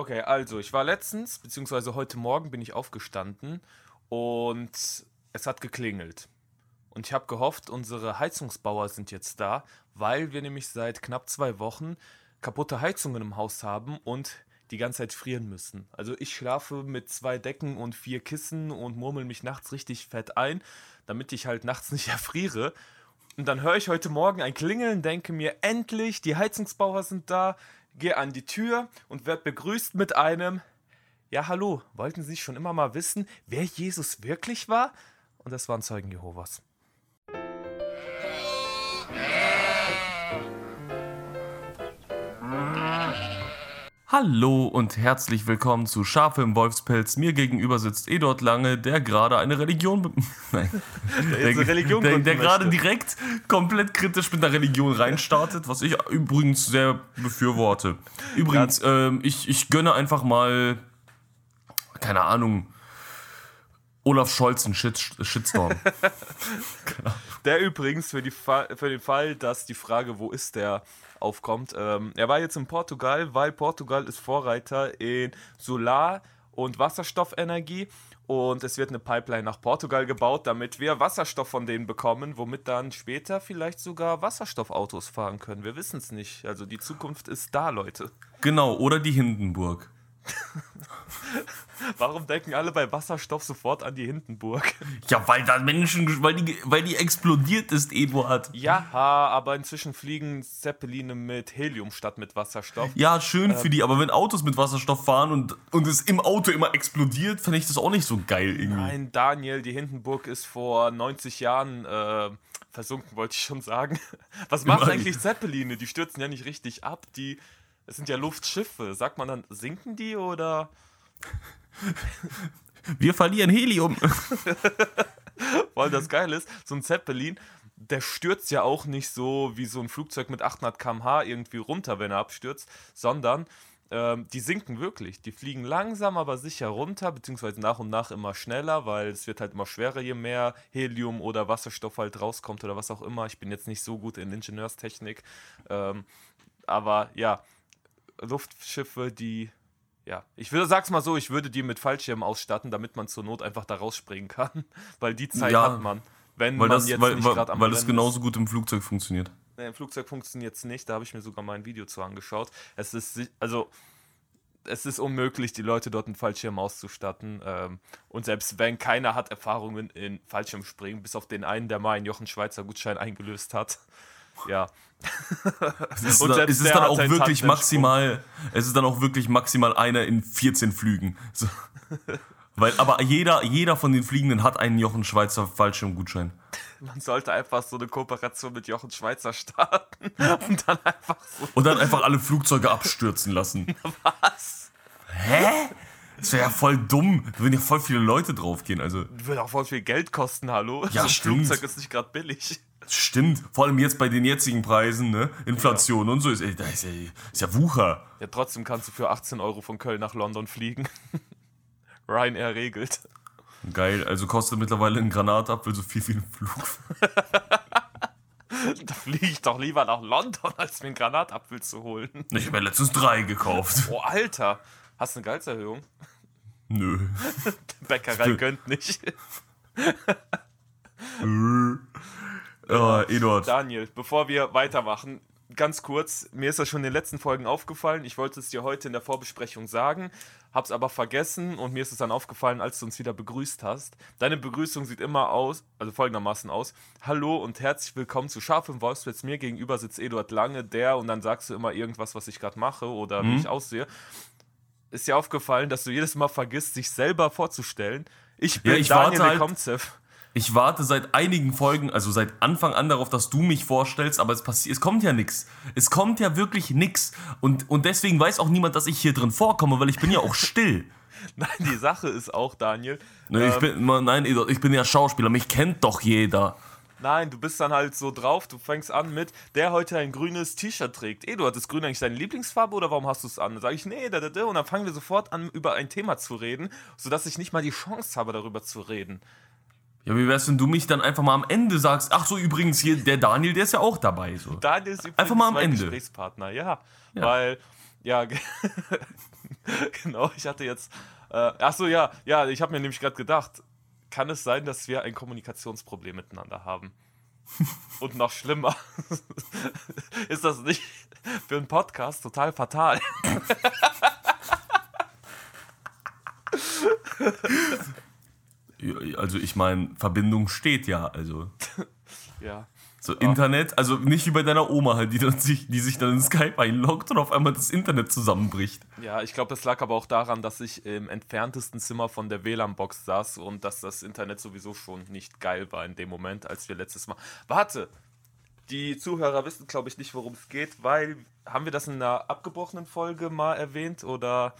Okay, also ich war letztens, beziehungsweise heute Morgen bin ich aufgestanden und es hat geklingelt. Und ich habe gehofft, unsere Heizungsbauer sind jetzt da, weil wir nämlich seit knapp zwei Wochen kaputte Heizungen im Haus haben und die ganze Zeit frieren müssen. Also ich schlafe mit zwei Decken und vier Kissen und murmel mich nachts richtig fett ein, damit ich halt nachts nicht erfriere. Und dann höre ich heute Morgen ein Klingeln, denke mir, endlich, die Heizungsbauer sind da, gehe an die Tür und werde begrüßt mit einem, ja hallo, wollten Sie schon immer mal wissen, wer Jesus wirklich war? Und das waren Zeugen Jehovas. Hallo und herzlich willkommen zu Schafe im Wolfspelz. Mir gegenüber sitzt Eduard Lange, der gerade eine Religion. Nein. Der, eine Religion der, der gerade direkt komplett kritisch mit einer Religion reinstartet, was ich übrigens sehr befürworte. Übrigens, ähm, ich, ich gönne einfach mal, keine Ahnung, Olaf Scholz einen Shit, Shitstorm. Der übrigens für, die Fa für den Fall, dass die Frage, wo ist der, aufkommt. Ähm, er war jetzt in Portugal, weil Portugal ist Vorreiter in Solar- und Wasserstoffenergie. Und es wird eine Pipeline nach Portugal gebaut, damit wir Wasserstoff von denen bekommen, womit dann später vielleicht sogar Wasserstoffautos fahren können. Wir wissen es nicht. Also die Zukunft ist da, Leute. genau, oder die Hindenburg. Warum denken alle bei Wasserstoff sofort an die Hindenburg? Ja, weil da Menschen, weil die, weil die explodiert ist, Eduard. Ja, aber inzwischen fliegen Zeppeline mit Helium statt mit Wasserstoff. Ja, schön für die, aber wenn Autos mit Wasserstoff fahren und, und es im Auto immer explodiert, fände ich das auch nicht so geil irgendwie. Nein, Daniel, die Hindenburg ist vor 90 Jahren äh, versunken, wollte ich schon sagen. Was machen eigentlich Zeppeline? Die stürzen ja nicht richtig ab. Die, es sind ja Luftschiffe. Sagt man dann, sinken die oder? Wir verlieren Helium. Weil das geil ist, so ein Zeppelin, der stürzt ja auch nicht so wie so ein Flugzeug mit 800 km/h irgendwie runter, wenn er abstürzt, sondern ähm, die sinken wirklich. Die fliegen langsam, aber sicher runter, beziehungsweise nach und nach immer schneller, weil es wird halt immer schwerer, je mehr Helium oder Wasserstoff halt rauskommt oder was auch immer. Ich bin jetzt nicht so gut in Ingenieurstechnik, ähm, aber ja, Luftschiffe, die ja, ich würde, sag's mal so, ich würde die mit Fallschirmen ausstatten, damit man zur Not einfach da rausspringen kann, weil die Zeit Ja, hat man. Wenn Weil man das, jetzt weil, nicht gerade am weil das genauso gut im Flugzeug funktioniert. Nee, Im Flugzeug funktioniert es nicht, da habe ich mir sogar mal ein Video zu angeschaut. Es ist, also, es ist unmöglich, die Leute dort mit Fallschirm auszustatten. Ähm, und selbst wenn keiner hat Erfahrungen in Fallschirmspringen, bis auf den einen, der mal einen Jochen Schweizer Gutschein eingelöst hat. Ja, Es ist, Und es ist dann auch wirklich maximal, es ist dann auch wirklich maximal einer in 14 Flügen. So. Weil, aber jeder, jeder von den Fliegenden hat einen Jochen Schweizer Fallschirmgutschein. man sollte einfach so eine Kooperation mit Jochen Schweizer starten und dann einfach so Und dann einfach alle Flugzeuge abstürzen lassen. was. Hä? Das wäre ja voll dumm. Da würden ja voll viele Leute draufgehen. Also, Würde auch voll viel Geld kosten, hallo? Ja, so ein stimmt. Flugzeug ist nicht gerade billig. Das stimmt. Vor allem jetzt bei den jetzigen Preisen, ne? Inflation und so. Ist, ey, ist, ja, ist ja Wucher. Ja, trotzdem kannst du für 18 Euro von Köln nach London fliegen. Ryanair regelt. Geil. Also kostet mittlerweile ein Granatapfel so viel wie ein Flug. Da fliege ich doch lieber nach London, als mir einen Granatapfel zu holen. Ich habe mir letztens drei gekauft. Oh, Alter. Hast du eine Gehaltserhöhung? Nö. Bäckerei gönnt nicht. Oh, Eduard. Daniel, bevor wir weitermachen, ganz kurz, mir ist das schon in den letzten Folgen aufgefallen. Ich wollte es dir heute in der Vorbesprechung sagen, hab's aber vergessen und mir ist es dann aufgefallen, als du uns wieder begrüßt hast. Deine Begrüßung sieht immer aus, also folgendermaßen aus: Hallo und herzlich willkommen zu Scharf im Wolfsplatz. Mir gegenüber sitzt Eduard Lange, der und dann sagst du immer irgendwas, was ich gerade mache oder wie ich aussehe. Ist dir aufgefallen, dass du jedes Mal vergisst, sich selber vorzustellen? Ich bin ich Daniel halt- Lekomzev. Ich warte seit einigen Folgen, also seit Anfang an darauf, dass du mich vorstellst, aber es passiert, es kommt ja nichts. Es kommt ja wirklich nichts. Und, und deswegen weiß auch niemand, dass ich hier drin vorkomme, weil ich bin ja auch still. Nein, die Sache ist auch, Daniel. Ne, ich ähm, bin, nein, ich bin ja Schauspieler, mich kennt doch jeder. Nein, du bist dann halt so drauf, du fängst an mit, der heute ein grünes T-Shirt trägt. Eduard, ist grün eigentlich deine Lieblingsfarbe oder warum hast du es an? Dann sage ich, nee, da, da, da. Und dann fangen wir sofort an, über ein Thema zu reden, sodass ich nicht mal die Chance habe, darüber zu reden. Ja, wie wär's, wenn du mich dann einfach mal am Ende sagst, ach so, übrigens hier, der Daniel, der ist ja auch dabei. So. Daniel ist übrigens Einfach mal am mein Ende. Gesprächspartner, ja. Ja. Weil Ja, ge- genau, ich hatte jetzt. Äh, ach so, ja, ja, ich habe mir nämlich gerade gedacht, kann es sein, dass wir ein Kommunikationsproblem miteinander haben? Und noch schlimmer, ist das nicht für einen Podcast total fatal? Also ich meine, Verbindung steht ja, also. Ja. So Internet, also nicht wie bei deiner Oma halt, die, dann sich, die sich dann in Skype einloggt und auf einmal das Internet zusammenbricht. Ja, ich glaube, das lag aber auch daran, dass ich im entferntesten Zimmer von der WLAN-Box saß und dass das Internet sowieso schon nicht geil war in dem Moment, als wir letztes Mal. Warte! Die Zuhörer wissen, glaube ich, nicht, worum es geht, weil. Haben wir das in einer abgebrochenen Folge mal erwähnt oder.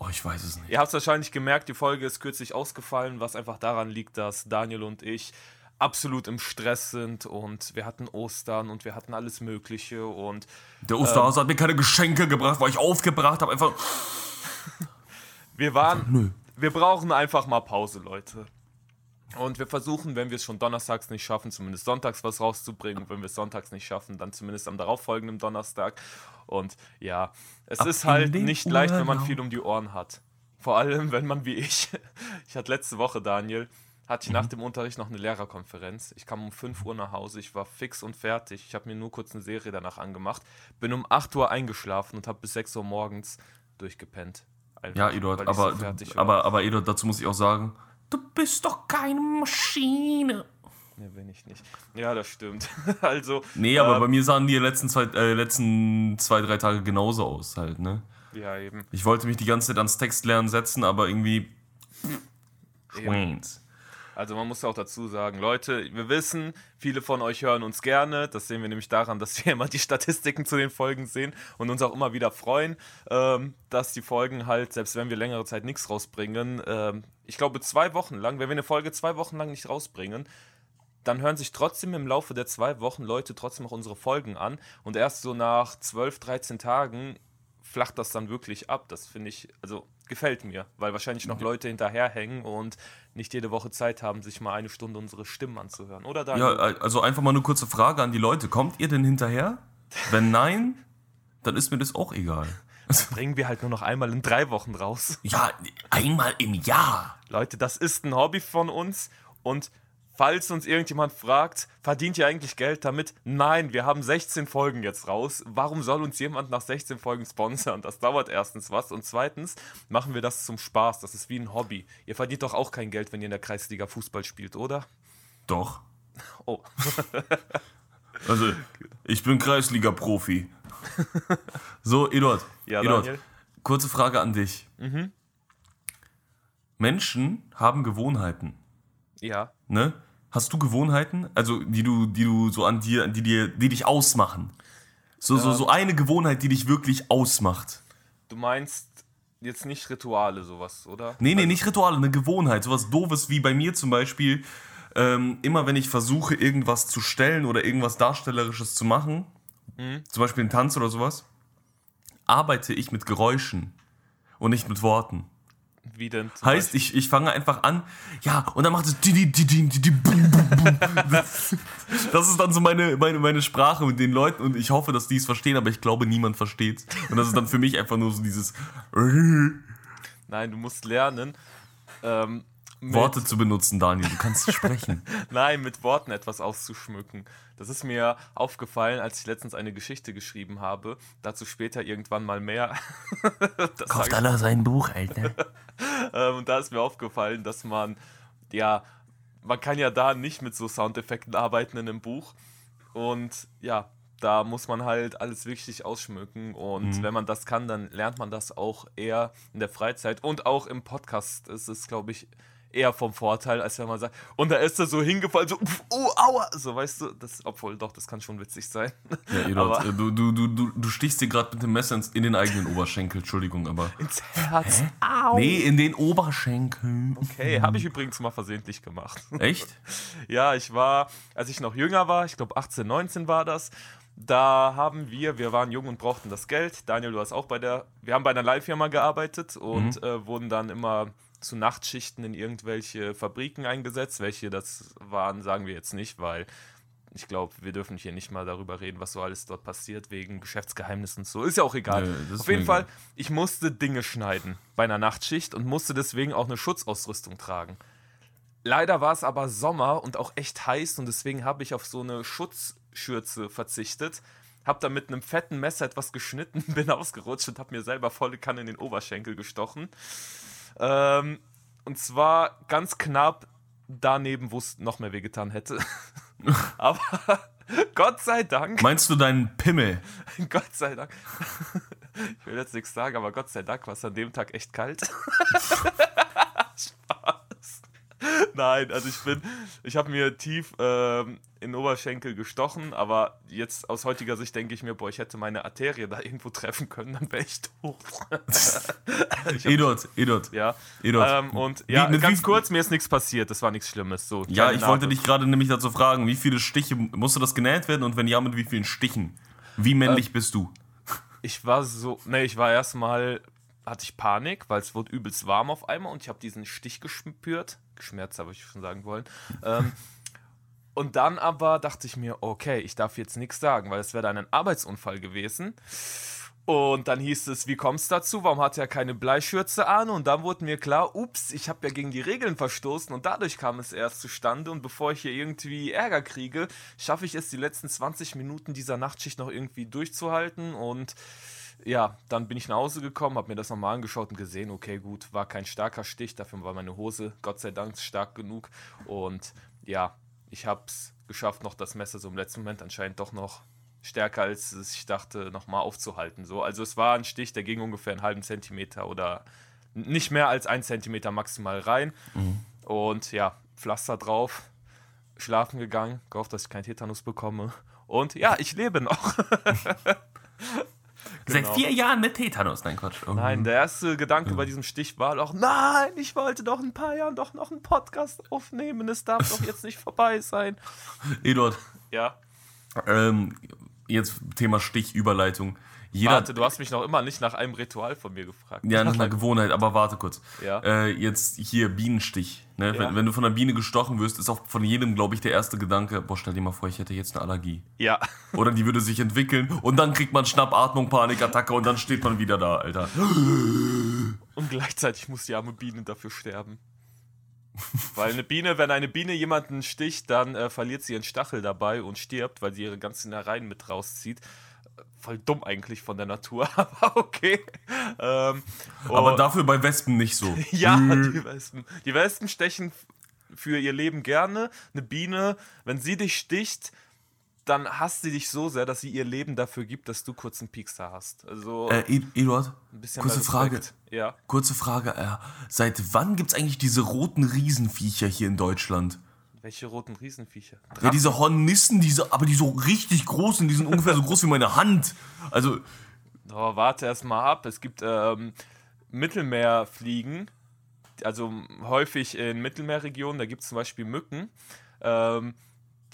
Oh, ich weiß es nicht. Ihr habt es wahrscheinlich gemerkt, die Folge ist kürzlich ausgefallen, was einfach daran liegt, dass Daniel und ich absolut im Stress sind und wir hatten Ostern und wir hatten alles Mögliche und Der Osterhase hat mir keine Geschenke gebracht, weil ich aufgebracht habe. Einfach. wir waren. Nö. Wir brauchen einfach mal Pause, Leute. Und wir versuchen, wenn wir es schon donnerstags nicht schaffen, zumindest sonntags was rauszubringen. Wenn wir es sonntags nicht schaffen, dann zumindest am darauffolgenden Donnerstag. Und ja, es Ab ist halt nicht leicht, wenn man Urlaub. viel um die Ohren hat. Vor allem, wenn man wie ich, ich hatte letzte Woche, Daniel, hatte ich nach dem Unterricht noch eine Lehrerkonferenz. Ich kam um 5 Uhr nach Hause, ich war fix und fertig. Ich habe mir nur kurz eine Serie danach angemacht. Bin um 8 Uhr eingeschlafen und habe bis 6 Uhr morgens durchgepennt. Einfach, Ja, Eduard, aber, so aber, aber Eduard, dazu muss ich auch sagen, du bist doch keine Maschine. Nee, bin ich nicht. Ja, das stimmt. also, Nee, aber ähm, bei mir sahen die letzten zwei, äh, letzten zwei, drei Tage genauso aus halt, ne? ja, eben. Ich wollte mich die ganze Zeit ans Textlernen setzen, aber irgendwie. Schweins. Also man muss auch dazu sagen, Leute, wir wissen, viele von euch hören uns gerne. Das sehen wir nämlich daran, dass wir immer die Statistiken zu den Folgen sehen und uns auch immer wieder freuen, ähm, dass die Folgen halt, selbst wenn wir längere Zeit nichts rausbringen, ähm, ich glaube zwei Wochen lang, wenn wir eine Folge zwei Wochen lang nicht rausbringen, dann hören sich trotzdem im Laufe der zwei Wochen Leute trotzdem auch unsere Folgen an und erst so nach 12, 13 Tagen flacht das dann wirklich ab. Das finde ich, also gefällt mir, weil wahrscheinlich noch Leute hinterherhängen und nicht jede Woche Zeit haben, sich mal eine Stunde unsere Stimmen anzuhören. Oder Daniel? Ja, also einfach mal eine kurze Frage an die Leute. Kommt ihr denn hinterher? Wenn nein, dann ist mir das auch egal. bringen wir halt nur noch einmal in drei Wochen raus. Ja, einmal im Jahr. Leute, das ist ein Hobby von uns und falls uns irgendjemand fragt, verdient ihr eigentlich Geld damit? Nein, wir haben 16 Folgen jetzt raus. Warum soll uns jemand nach 16 Folgen sponsern? Das dauert erstens was und zweitens machen wir das zum Spaß. Das ist wie ein Hobby. Ihr verdient doch auch kein Geld, wenn ihr in der Kreisliga Fußball spielt, oder? Doch. Oh, Also, ich bin Kreisliga-Profi. So, Eduard. ja, Eduard, Daniel. kurze Frage an dich. Menschen haben Gewohnheiten, Ja. Ne? Hast du Gewohnheiten, also die du, die du so an dir, die dir, die dich ausmachen? So, so, so eine Gewohnheit, die dich wirklich ausmacht. Du meinst jetzt nicht Rituale, sowas, oder? Nee, nee, nicht Rituale, eine Gewohnheit. Sowas doofes wie bei mir zum Beispiel, ähm, immer wenn ich versuche, irgendwas zu stellen oder irgendwas Darstellerisches zu machen, zum Beispiel einen Tanz oder sowas, arbeite ich mit Geräuschen und nicht mit Worten. Wie denn? Heißt, ich, ich fange einfach an, ja, und dann macht es. Das ist dann so meine, meine, meine Sprache mit den Leuten und ich hoffe, dass die es verstehen, aber ich glaube, niemand versteht. Und das ist dann für mich einfach nur so dieses Nein, du musst lernen, ähm, Worte zu benutzen, Daniel. Du kannst sprechen. nein, mit Worten etwas auszuschmücken. Das ist mir aufgefallen, als ich letztens eine Geschichte geschrieben habe. Dazu später irgendwann mal mehr. ich, alle sein Buch, Alter. ähm, und da ist mir aufgefallen, dass man, ja, man kann ja da nicht mit so Soundeffekten arbeiten in einem Buch. Und ja, da muss man halt alles wirklich ausschmücken. Und wenn man das kann, dann lernt man das auch eher in der Freizeit. Und auch im Podcast ist es, glaube ich, eher vom Vorteil, als wenn man sagt, und da ist er so hingefallen, so, oh, aua, so, weißt du, das, obwohl, doch, das kann schon witzig sein. Ja, Eduard, Aber- äh, du, du, du, du, du stichst dir gerade mit dem Messer ins, in den eigenen Oberschenkel, Entschuldigung, aber. Ins Herz. Au. Nee, in den Oberschenkel. Okay, habe ich übrigens mal versehentlich gemacht. Echt? Ja, ich war, als ich noch jünger war, ich glaube 18, 19 war das, da haben wir, wir waren jung und brauchten das Geld. Daniel, du hast auch bei der, wir haben bei einer Leihfirma gearbeitet und äh, wurden dann immer zu Nachtschichten in irgendwelche Fabriken eingesetzt. Welche das waren, sagen wir jetzt nicht, weil ich glaube, wir dürfen hier nicht mal darüber reden, was so alles dort passiert, wegen Geschäftsgeheimnissen und so. Ist ja auch egal. Nee, Auf jeden Fall, ich musste Dinge schneiden bei einer Nachtschicht und musste deswegen auch eine Schutzausrüstung tragen. Leider war es aber Sommer und auch echt heiß und deswegen habe ich auf so eine Schutzschürze verzichtet. Hab da mit einem fetten Messer etwas geschnitten, bin ausgerutscht und habe mir selber volle Kanne in den Oberschenkel gestochen. Ähm, und zwar ganz knapp daneben, wo es noch mehr wehgetan hätte. aber Gott sei Dank. Meinst du deinen Pimmel? Gott sei Dank. Ich will jetzt nichts sagen, aber Gott sei Dank war es an dem Tag echt kalt. Nein, also ich bin, ich habe mir tief ähm, in den Oberschenkel gestochen, aber jetzt aus heutiger Sicht denke ich mir, boah, ich hätte meine Arterie da irgendwo treffen können, dann wäre ich tot. Edot, Edot. Ja. Edot. Ähm, und ja, Wie- mit ganz kurz, mir ist nichts passiert, das war nichts Schlimmes. So, Ja, ich wollte Narbe. dich gerade nämlich dazu fragen, wie viele Stiche musste das genäht werden und wenn ja, mit wie vielen Stichen? Wie männlich Äh, bist du? Ich war so, ne, ich war erstmal, hatte ich Panik, weil es wurde übelst warm auf einmal und ich habe diesen Stich gespürt. Geschmerzt, habe ich schon sagen wollen. ähm, und dann aber dachte ich mir, okay, ich darf jetzt nichts sagen, weil es wäre dann ein Arbeitsunfall gewesen. Und dann hieß es, wie kommst du dazu? Warum hat er keine Bleischürze an? Und dann wurde mir klar, ups, ich habe ja gegen die Regeln verstoßen und dadurch kam es erst zustande. Und bevor ich hier irgendwie Ärger kriege, schaffe ich es, die letzten 20 Minuten dieser Nachtschicht noch irgendwie durchzuhalten. Und ja, dann bin ich nach Hause gekommen, habe mir das nochmal angeschaut und gesehen, okay, gut, war kein starker Stich, dafür war meine Hose Gott sei Dank stark genug. Und ja, ich habe es geschafft, noch das Messer so im letzten Moment anscheinend doch noch stärker als ich dachte, nochmal aufzuhalten. So. Also es war ein Stich, der ging ungefähr einen halben Zentimeter oder nicht mehr als ein Zentimeter maximal rein. Und ja, Pflaster drauf, schlafen gegangen, gehofft, dass ich keinen Tetanus bekomme. Und ja, ich lebe noch. Seit genau. vier Jahren mit Tetanus. Nein, Quatsch. Oh. Nein, der erste Gedanke bei diesem Stich war doch, nein, ich wollte doch in ein paar Jahren doch noch einen Podcast aufnehmen. Es darf doch jetzt nicht vorbei sein. Edward, Ja, ähm, jetzt Thema Stichüberleitung. Jeder, warte, du hast mich noch immer nicht nach einem Ritual von mir gefragt. Ja, nach einer Gewohnheit, aber warte kurz. Ja. Äh, jetzt hier Bienenstich. Ne? Ja. Wenn, wenn du von einer Biene gestochen wirst, ist auch von jedem, glaube ich, der erste Gedanke, boah, stell dir mal vor, ich hätte jetzt eine Allergie. Ja, Oder die würde sich entwickeln und dann kriegt man Schnappatmung, Panikattacke und dann steht man wieder da, Alter. und gleichzeitig muss die arme Biene dafür sterben. Weil eine Biene, wenn eine Biene jemanden sticht, dann äh, verliert sie ihren Stachel dabei und stirbt, weil sie ihre ganzen Innereien mit rauszieht. Voll dumm eigentlich von der Natur, aber okay. Ähm, Aber und- dafür bei Wespen nicht so. Ja, die Wespen. Die Wespen stechen für ihr Leben gerne. Eine Biene, wenn sie dich sticht, dann hasst sie dich so sehr, dass sie ihr Leben dafür gibt, dass du kurz einen Piekser hast. Also Äh, Ed- Eduard, kurze Frage. Ja. Kurze Frage, äh, seit wann gibt es eigentlich diese roten Riesenviecher hier in Deutschland? Welche roten Riesenviecher? Ja, diese Hornissen, diese, aber die so richtig groß sind, die sind ungefähr so groß wie meine Hand. Also, Oh, warte erst mal ab. Es gibt ähm, Mittelmeerfliegen, also häufig in Mittelmeerregionen. Da gibt es zum Beispiel Mücken. Ähm,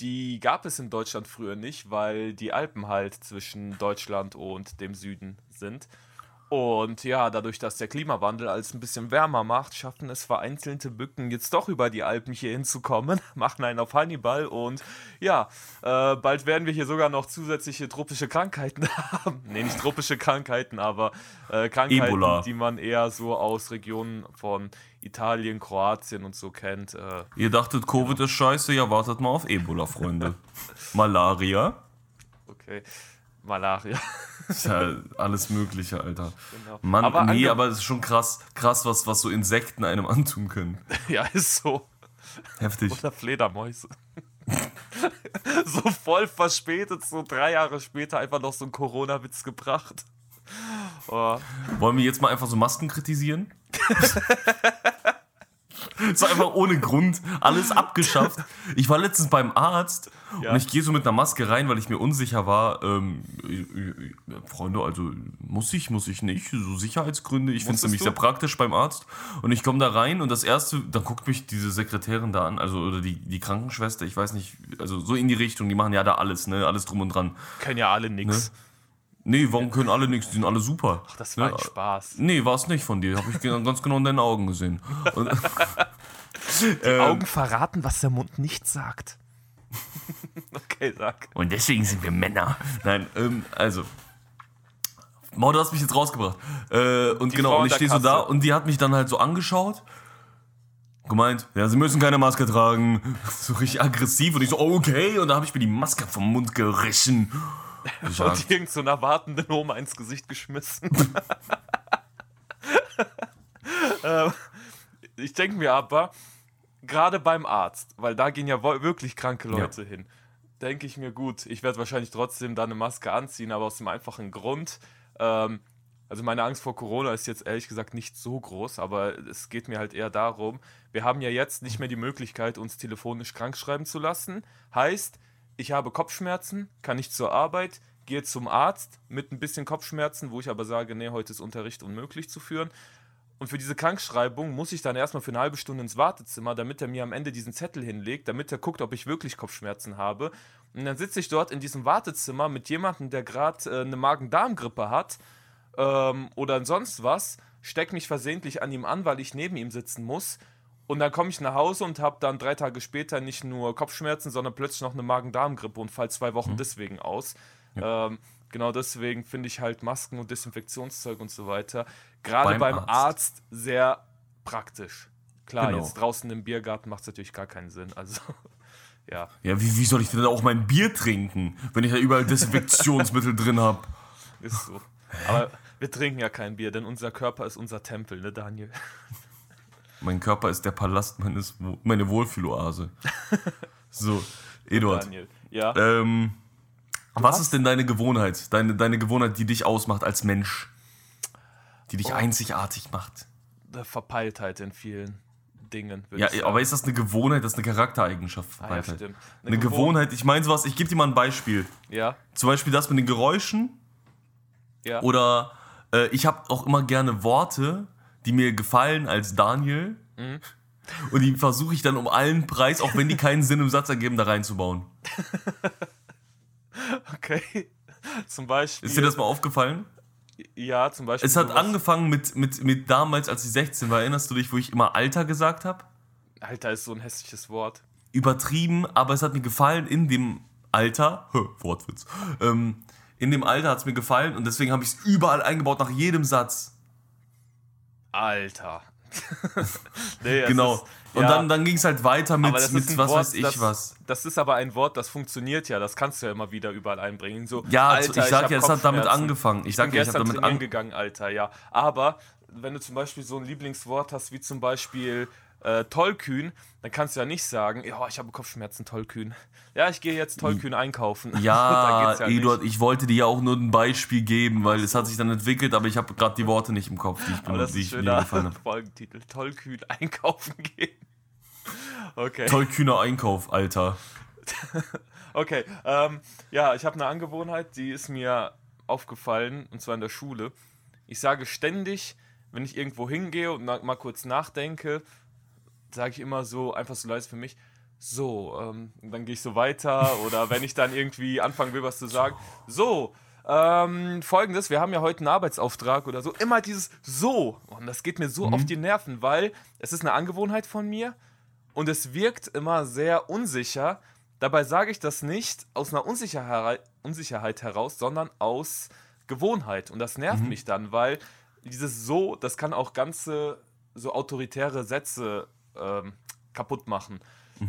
die gab es in Deutschland früher nicht, weil die Alpen halt zwischen Deutschland und dem Süden sind. Und ja, dadurch, dass der Klimawandel alles ein bisschen wärmer macht, schaffen es vereinzelte Mücken jetzt doch über die Alpen hier hinzukommen, machen einen auf Hannibal und ja, äh, bald werden wir hier sogar noch zusätzliche tropische Krankheiten haben. nee, nicht tropische Krankheiten, aber äh, Krankheiten, Ebola. die man eher so aus Regionen von Italien, Kroatien und so kennt. Äh, ihr dachtet, Covid ist scheiße, ja, wartet mal auf Ebola, Freunde. Malaria. okay, Malaria. Ist ja alles Mögliche, Alter. Genau. Mann, Aber nee, aber es ist schon krass, krass, was, was so Insekten einem antun können. ja, ist so. Heftig. Oder Fledermäuse. so voll verspätet, so drei Jahre später einfach noch so ein Corona-Witz gebracht. Oh, Wollen wir jetzt mal einfach so Masken kritisieren? so einfach ohne Grund, alles abgeschafft. Ich war letztens beim Arzt Ja. und ich gehe so mit einer Maske rein, weil ich mir unsicher war. Ähm, äh, äh, Freunde, also muss ich, muss ich nicht. So Sicherheitsgründe. Ich finde es nämlich du? sehr praktisch beim Arzt. Und ich komme da rein und das erste, dann guckt mich diese Sekretärin da an, also oder die, die Krankenschwester, ich weiß nicht, also so in die Richtung, die machen ja da alles, ne? Alles drum und dran. können ja alle nix. Nee, warum können alle nichts? Die sind alle super. Ach, das war Ne? ein Spaß. Nee, war es nicht von dir. Habe ich ganz genau in deinen Augen gesehen. Und, Die Augen verraten, was der Mund nicht sagt. Okay, sag. Und deswegen sind wir Männer. Nein, ähm, also. Mau, du hast mich jetzt rausgebracht. Äh, und Die genau, Frau und ich stehe so da und die hat mich dann halt so angeschaut. Gemeint, ja, sie müssen keine Maske tragen. So richtig aggressiv. Und ich so, okay. Und da habe ich mir die Maske vom Mund gerissen. Und irgend so einer wartenden Oma ins Gesicht geschmissen. Ähm, ich denke mir aber, gerade beim Arzt, weil da gehen ja wirklich kranke Leute hin, denke ich mir, gut, ich werde wahrscheinlich trotzdem da eine Maske anziehen, aber aus dem einfachen Grund, ähm, also meine Angst vor Corona ist jetzt ehrlich gesagt nicht so groß, aber es geht mir halt eher darum, wir haben ja jetzt nicht mehr die Möglichkeit, uns telefonisch krank schreiben zu lassen. Heißt, ich habe Kopfschmerzen, kann nicht zur Arbeit, gehe zum Arzt mit ein bisschen Kopfschmerzen, wo ich aber sage, nee, heute ist Unterricht unmöglich zu führen. Und für diese Krankschreibung muss ich dann erstmal für eine halbe Stunde ins Wartezimmer, damit er mir am Ende diesen Zettel hinlegt, damit er guckt, ob ich wirklich Kopfschmerzen habe. Und dann sitze ich dort in diesem Wartezimmer mit jemandem, der gerade äh, eine Magen-Darm-Grippe hat ähm, oder sonst was, steck mich versehentlich an ihm an, weil ich neben ihm sitzen muss. Und dann komme ich nach Hause und habe dann drei Tage später nicht nur Kopfschmerzen, sondern plötzlich noch eine Magen-Darm-Grippe und fall zwei Wochen deswegen aus. Ähm, genau deswegen finde ich halt Masken und Desinfektionszeug und so weiter gerade Beim beim, Arzt. Arzt. sehr praktisch. Klar, Genau. jetzt draußen im Biergarten macht es natürlich gar keinen Sinn. Also, ja. ja, wie, wie soll ich denn auch mein Bier trinken, wenn ich da überall Desinfektionsmittel drin habe? Ist so. Aber wir trinken ja kein Bier, denn unser Körper ist unser Tempel, ne, Daniel? Mein Körper ist der Palast meines, meine Wohlfühloase. So, Eduard. Daniel. Ja. Ähm, was hast- ist denn deine Gewohnheit? Deine, deine Gewohnheit, die dich ausmacht als Mensch? Die dich Oh. einzigartig macht? Eine Verpeiltheit in vielen Dingen. Ja, ich sagen. aber ist das eine Gewohnheit? Das ist eine Charaktereigenschaft. Ah, ja, stimmt. Eine, Gewohn- Gewohnheit, ich meine sowas, ich gebe dir mal ein Beispiel. Ja, Zum Beispiel das mit den Geräuschen ja. oder äh, ich habe auch immer gerne Worte, die mir gefallen als Daniel. Mhm. Und die versuche ich dann um allen Preis, auch wenn die keinen Sinn im Satz ergeben, da reinzubauen. okay. Zum Beispiel. Ist dir das mal aufgefallen? Ja, zum Beispiel. Es hat angefangen mit, mit, mit damals, als ich 16 war. Erinnerst du dich, wo ich immer Alter gesagt habe? Alter, ist so ein hässliches Wort. Übertrieben, aber es hat mir gefallen in dem Alter. Hö, Wortwitz. Ähm, in dem Alter hat es mir gefallen und deswegen habe ich es überall eingebaut, nach jedem Satz. Alter. nee, genau. Ist, und ja, dann, dann ging es halt weiter mit, mit was Wort, weiß ich das, was. Das ist aber ein Wort, das funktioniert ja. Das kannst du ja immer wieder überall einbringen. So, Ja, Alter, ich sag hab ja, es hat damit angefangen. Ich Ich sag bin ja, ich habe damit angefangen. Alter, ja. Aber wenn du zum Beispiel so ein Lieblingswort hast, wie zum Beispiel äh, tollkühn, dann kannst du ja nicht sagen, ja, ich habe Kopfschmerzen, tollkühn. Ja, ich gehe jetzt tollkühn einkaufen. Ja, ja Eduard, nicht. ich wollte dir ja auch nur ein Beispiel geben, weil es hat sich dann entwickelt, aber ich habe gerade die Worte nicht im Kopf, die ich, Aber das ist schöner. Folgentitel. Tollkühn einkaufen gehen. Okay. Tollkühner Einkauf, Alter. Okay, ähm, ja, ich habe eine Angewohnheit, die ist mir aufgefallen, und zwar in der Schule. Ich sage ständig, wenn ich irgendwo hingehe und mal kurz nachdenke, sage ich immer so, einfach so leise für mich, so, ähm, dann gehe ich so weiter oder wenn ich dann irgendwie anfangen will, was zu sagen, so, ähm, folgendes, wir haben ja heute einen Arbeitsauftrag oder so, immer dieses so, und das geht mir so auf die Nerven, weil es ist eine Angewohnheit von mir und es wirkt immer sehr unsicher. Dabei sage ich das nicht aus einer Unsicherheit, Unsicherheit heraus, sondern aus Gewohnheit. Und das nervt mich dann, weil dieses so, das kann auch ganze so autoritäre Sätze ähm, kaputt machen.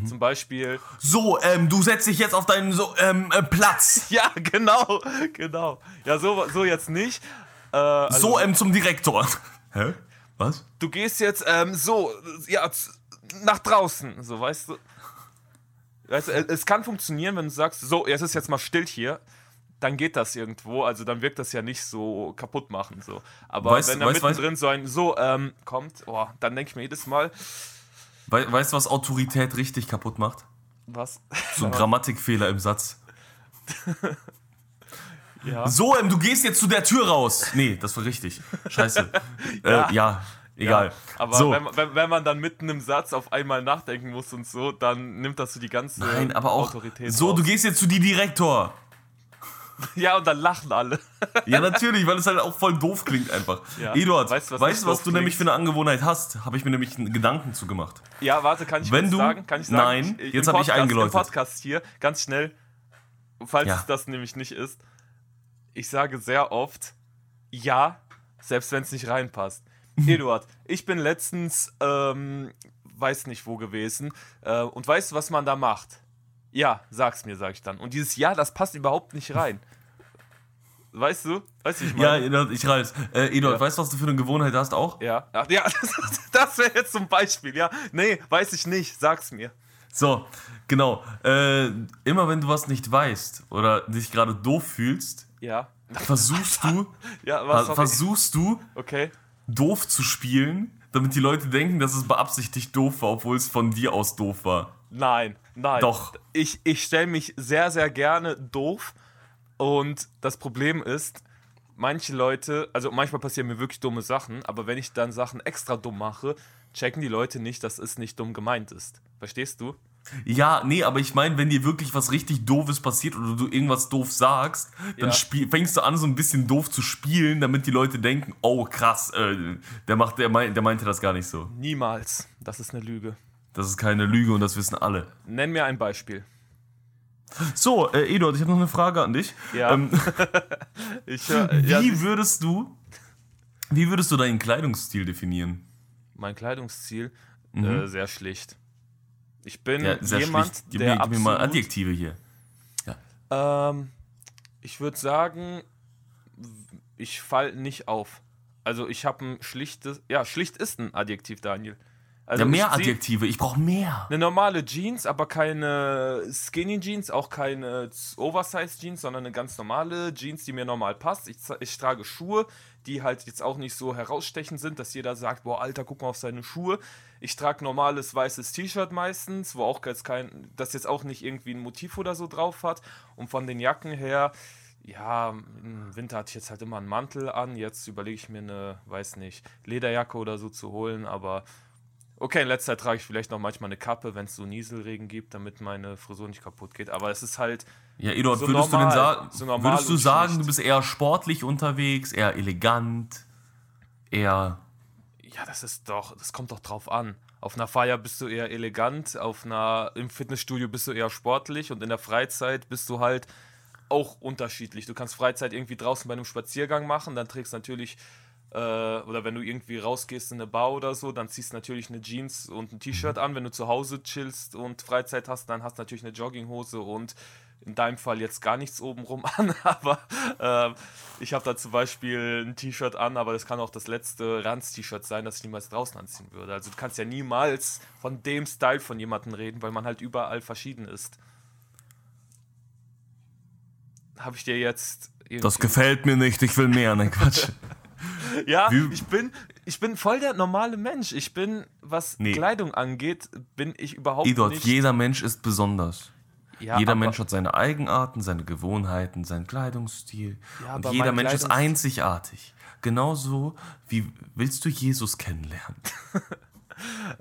Zum Beispiel, So, ähm, du setzt dich jetzt auf deinen so, ähm, äh, Platz. ja, genau, genau. Ja, so, so jetzt nicht. Äh, also, So, ähm, zum Direktor. Hä? Was? du gehst jetzt ähm, so, ja, nach draußen, so, weißt du. Weißt du, es- es kann funktionieren, wenn du sagst, so, jetzt ist jetzt mal still hier, dann geht das irgendwo, also dann wirkt das ja nicht so kaputt machen, so. Aber Weißt- wenn da weißt- mittendrin so ein so ähm, kommt, oh, dann denke ich mir jedes Mal, We weißt du, was Autorität richtig kaputt macht? was? So ein Grammatikfehler im Satz. ja. So, ähm, du gehst jetzt zu der Tür raus. Nee, das war richtig. Scheiße. ja. Äh, ja, egal. Ja, aber so. wenn, man- wenn, wenn man dann mitten im Satz auf einmal nachdenken muss und so, dann nimmt das so die ganze Nein, aber auch Autorität so, raus. du gehst jetzt zu die Direktor. Ja, und dann lachen alle. Ja, natürlich, weil es halt auch voll doof klingt einfach. Ja. Eduard, Weißt weißt du, was was, nicht du doof nämlich für klingt? eine Angewohnheit hast? Habe ich mir nämlich einen Gedanken zugemacht. Ja, warte, kann ich Wenn du- sagen? Kann ich sagen? Nein, ich, jetzt im hab ich eingeläutet. Im Podcast hier, ganz schnell, falls Ja. das nämlich nicht ist. Ich sage sehr oft ja, selbst wenn es nicht reinpasst. Eduard, ich bin letztens, ähm, weiß nicht wo gewesen äh, und weißt du, was man da macht? Ja, sag's mir, sag ich dann. Und dieses Ja, das passt überhaupt nicht rein. Weißt du? Weißt du, ich Ja, meine? Eduard, ich reiß. Äh, Eduard, Ja. weißt du, was du für eine Gewohnheit hast auch? Ja, Ach, ja, das, das wäre jetzt zum Beispiel, ja. Nee, weiß ich nicht, sag's mir. So, genau. Äh, immer wenn du was nicht weißt oder dich gerade doof fühlst, Ja. versuchst du, Ja, was versuchst du, Okay. doof zu spielen, damit die Leute denken, dass es beabsichtigt doof war, obwohl es von dir aus doof war. Nein, nein. Doch. Ich, ich stelle mich sehr, sehr gerne doof. Und das Problem ist, manche Leute, also manchmal passieren mir wirklich dumme Sachen, aber wenn ich dann Sachen extra dumm mache, checken die Leute nicht, dass es nicht dumm gemeint ist. Verstehst du? Ja, nee, aber ich meine, wenn dir wirklich was richtig Doofes passiert oder du irgendwas doof sagst, dann Ja. fängst du an, so ein bisschen doof zu spielen, damit die Leute denken, oh krass, äh, der, macht, der, meint, der meinte das gar nicht so. Niemals. Das ist eine Lüge. Das ist keine Lüge und das wissen alle. Nenn mir ein Beispiel. So, äh, Eduard, ich habe noch eine Frage an dich. Ja. Ähm, Ich, äh, wie ja, würdest du, wie würdest du deinen Kleidungsstil definieren? mein Kleidungsstil, äh, sehr schlicht. Ich bin Mhm. Ja, sehr jemand, schlicht. Gib, der mir, gib mir mal Adjektive hier. Ähm, ich würde sagen, ich fall nicht auf. Also ich habe ein schlichtes, ja, schlicht ist ein Adjektiv, Daniel. Also Ja, mehr Adjektive, ich brauche mehr. Eine normale Jeans, aber keine Skinny Jeans, auch keine Oversize Jeans, sondern eine ganz normale Jeans, die mir normal passt. Ich, ich trage Schuhe, die halt jetzt auch nicht so herausstechend sind, dass jeder sagt, boah, Alter, guck mal auf seine Schuhe. Ich trage normales weißes T-Shirt meistens, wo auch jetzt kein, das jetzt auch nicht irgendwie ein Motiv oder so drauf hat. Und von den Jacken her, ja, im Winter hatte ich jetzt halt immer einen Mantel an. Jetzt überlege ich mir eine, weiß nicht, Lederjacke oder so zu holen, aber Okay, in letzter Zeit trage ich vielleicht noch manchmal eine Kappe, wenn es so Nieselregen gibt, damit meine Frisur nicht kaputt geht. Aber es ist halt, Ja, Eduard, So würdest, normal, du so würdest du sagen, schlicht. du bist eher sportlich unterwegs, eher elegant, eher. ja, das ist doch, das kommt doch drauf an. Auf einer Feier bist du eher elegant, auf einer, im Fitnessstudio bist du eher sportlich und in der Freizeit bist du halt auch unterschiedlich. Du kannst Freizeit irgendwie draußen bei einem Spaziergang machen, dann trägst natürlich, äh, oder wenn du irgendwie rausgehst in eine Bar oder so, dann ziehst du natürlich eine Jeans und ein T-Shirt an. Wenn du zu Hause chillst und Freizeit hast, dann hast du natürlich eine Jogginghose und in deinem Fall jetzt gar nichts obenrum an, aber äh, ich habe da zum Beispiel ein T-Shirt an, aber das kann auch das letzte Ranz-T-Shirt sein, das ich niemals draußen anziehen würde. Also du kannst ja niemals von dem Style von jemandem reden, weil man halt überall verschieden ist. Habe ich dir jetzt. Das gefällt mir nicht, ich will mehr. Nein, Quatsch. Ja, Wie- ich bin, ich bin voll der normale Mensch. Ich bin, was Nee. Kleidung angeht, bin ich überhaupt Eduard, nicht. jeder Mensch ist besonders. Ja, jeder Mensch hat seine Eigenarten, seine Gewohnheiten, seinen Kleidungsstil. Ja, und jeder Mensch ist Kleidungs- einzigartig. Genauso wie willst du Jesus kennenlernen?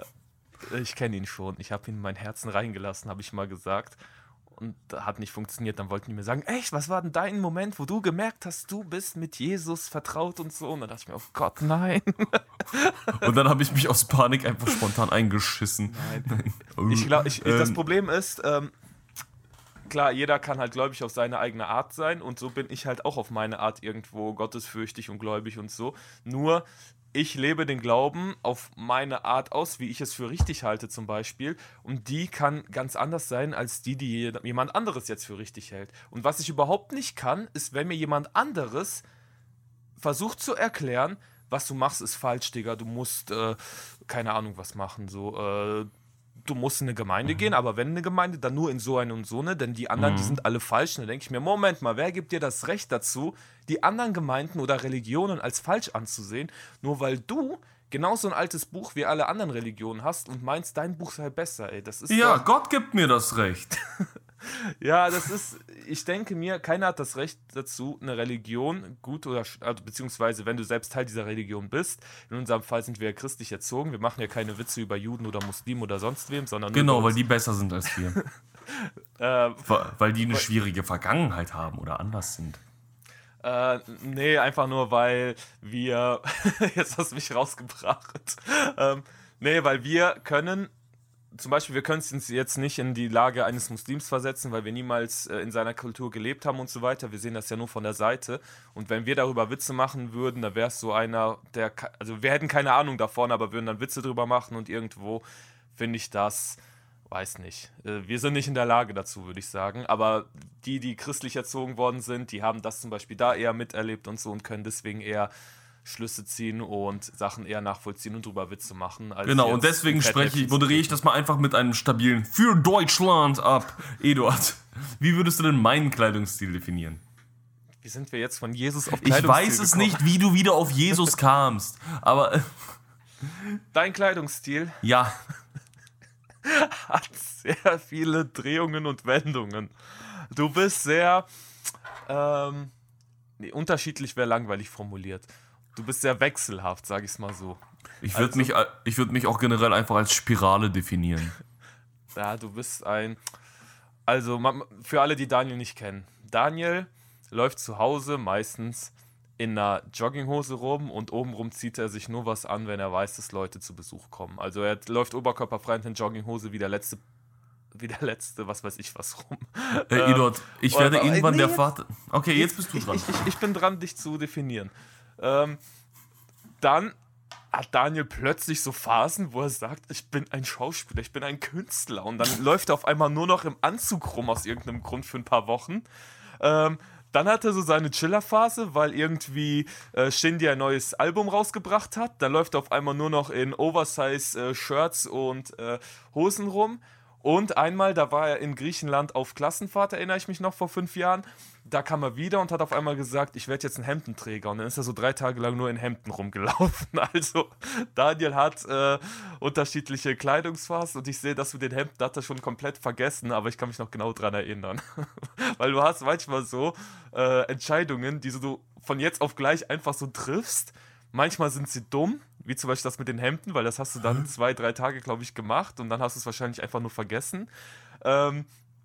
Ich kenne ihn schon. Ich habe ihn in mein Herzen reingelassen, habe ich mal gesagt. Und hat nicht funktioniert. Dann wollten die mir sagen, echt, was war denn dein Moment, wo du gemerkt hast, du bist mit Jesus vertraut und so. Und dann dachte ich mir, oh Gott, nein. Und dann habe ich mich aus Panik einfach spontan eingeschissen. Nein. Ich glaube, ich, das Ähm, Problem ist, ähm, klar, jeder kann halt gläubig auf seine eigene Art sein und so bin ich halt auch auf meine Art irgendwo gottesfürchtig und gläubig und so. Nur ich lebe den Glauben auf meine Art aus, wie ich es für richtig halte zum Beispiel. Und die kann ganz anders sein als die, die jemand anderes jetzt für richtig hält. Und was ich überhaupt nicht kann, ist, wenn mir jemand anderes versucht zu erklären, was du machst, ist falsch, Digga. Du musst, äh, keine Ahnung, was machen. So, äh, du musst in eine Gemeinde gehen, aber wenn eine Gemeinde, dann nur in so eine und so eine, denn die anderen, die sind alle falsch. Und dann denke ich mir, Moment mal, wer gibt dir das Recht dazu, die anderen Gemeinden oder Religionen als falsch anzusehen, nur weil du genauso ein altes Buch wie alle anderen Religionen hast und meinst, dein Buch sei besser, ey. Das ist Ja, doch, Gott gibt mir das Recht. Ja, das ist, ich denke mir, keiner hat das Recht dazu, eine Religion gut oder, also, beziehungsweise wenn du selbst Teil dieser Religion bist, in unserem Fall sind wir ja christlich erzogen, wir machen ja keine Witze über Juden oder Muslimen oder sonst wem, sondern Genau, weil die besser sind als wir. Äh, Wa- weil die eine schwierige Vergangenheit haben oder anders sind. Äh, nee, einfach nur, weil wir. Jetzt hast du mich rausgebracht. Ähm, nee, weil wir können. Zum Beispiel, wir können uns jetzt nicht in die Lage eines Muslims versetzen, weil wir niemals äh, in seiner Kultur gelebt haben und so weiter. Wir sehen das ja nur von der Seite. Und wenn wir darüber Witze machen würden, dann wäre es so einer, der. Also, wir hätten keine Ahnung davon, aber würden dann Witze drüber machen und irgendwo finde ich das. Weiß nicht. Äh, Wir sind nicht in der Lage dazu, würde ich sagen. Aber die, die christlich erzogen worden sind, die haben das zum Beispiel da eher miterlebt und so und können deswegen eher Schlüsse ziehen und Sachen eher nachvollziehen und drüber Witze machen. Genau, und deswegen spreche ich, moderiere ich das mal einfach mit einem stabilen Für Deutschland ab. Eduard, wie würdest du denn meinen Kleidungsstil definieren? Wie sind wir jetzt von Jesus auf Ich Kleidungsstil weiß es gekommen? nicht, wie du wieder auf Jesus kamst, aber äh, Dein Kleidungsstil ja, hat sehr viele Drehungen und Wendungen. Du bist sehr. Ähm, nee, unterschiedlich wäre langweilig formuliert. Du bist sehr wechselhaft, sag ich's mal so. ich würde Also- mich, äh, ich würd mich auch generell einfach als Spirale definieren. Ja, du bist ein. Also, für alle, die Daniel nicht kennen. Daniel läuft zu Hause meistens in einer Jogginghose rum und obenrum zieht er sich nur was an, wenn er weiß, dass Leute zu Besuch kommen. Also, er läuft oberkörperfrei in der Jogginghose wie der letzte. Wie der letzte, was weiß ich was rum. Äh, Ähm, Eduard, ich werde irgendwann nee, der jetzt- Vater. Okay, jetzt bist du dran. ich, ich, ich bin dran, dich zu definieren. Ähm, dann hat Daniel plötzlich so Phasen, wo er sagt, ich bin ein Schauspieler, ich bin ein Künstler. Und dann läuft er auf einmal nur noch im Anzug rum aus irgendeinem Grund für ein paar Wochen. Ähm, dann hat er so seine Chiller-Phase, weil irgendwie äh, Shindy ein neues Album rausgebracht hat. Dann läuft er auf einmal nur noch in Oversize-Shirts und äh, Hosen rum. Und einmal, da war er in Griechenland auf Klassenfahrt, erinnere ich mich noch vor fünf Jahren. Da kam er wieder und hat auf einmal gesagt, ich werde jetzt ein Hemdenträger. Und dann ist er so drei Tage lang nur in Hemden rumgelaufen. Also Daniel hat äh, unterschiedliche Kleidungsphasen und ich sehe, dass du den Hemden hat er schon komplett vergessen, aber ich kann mich noch genau dran erinnern. Weil du hast manchmal so äh, Entscheidungen, die so du von jetzt auf gleich einfach so triffst. Manchmal sind sie dumm, wie zum Beispiel das mit den Hemden, weil das hast du dann zwei, drei Tage, glaube ich, gemacht und dann hast du es wahrscheinlich einfach nur vergessen. Ähm,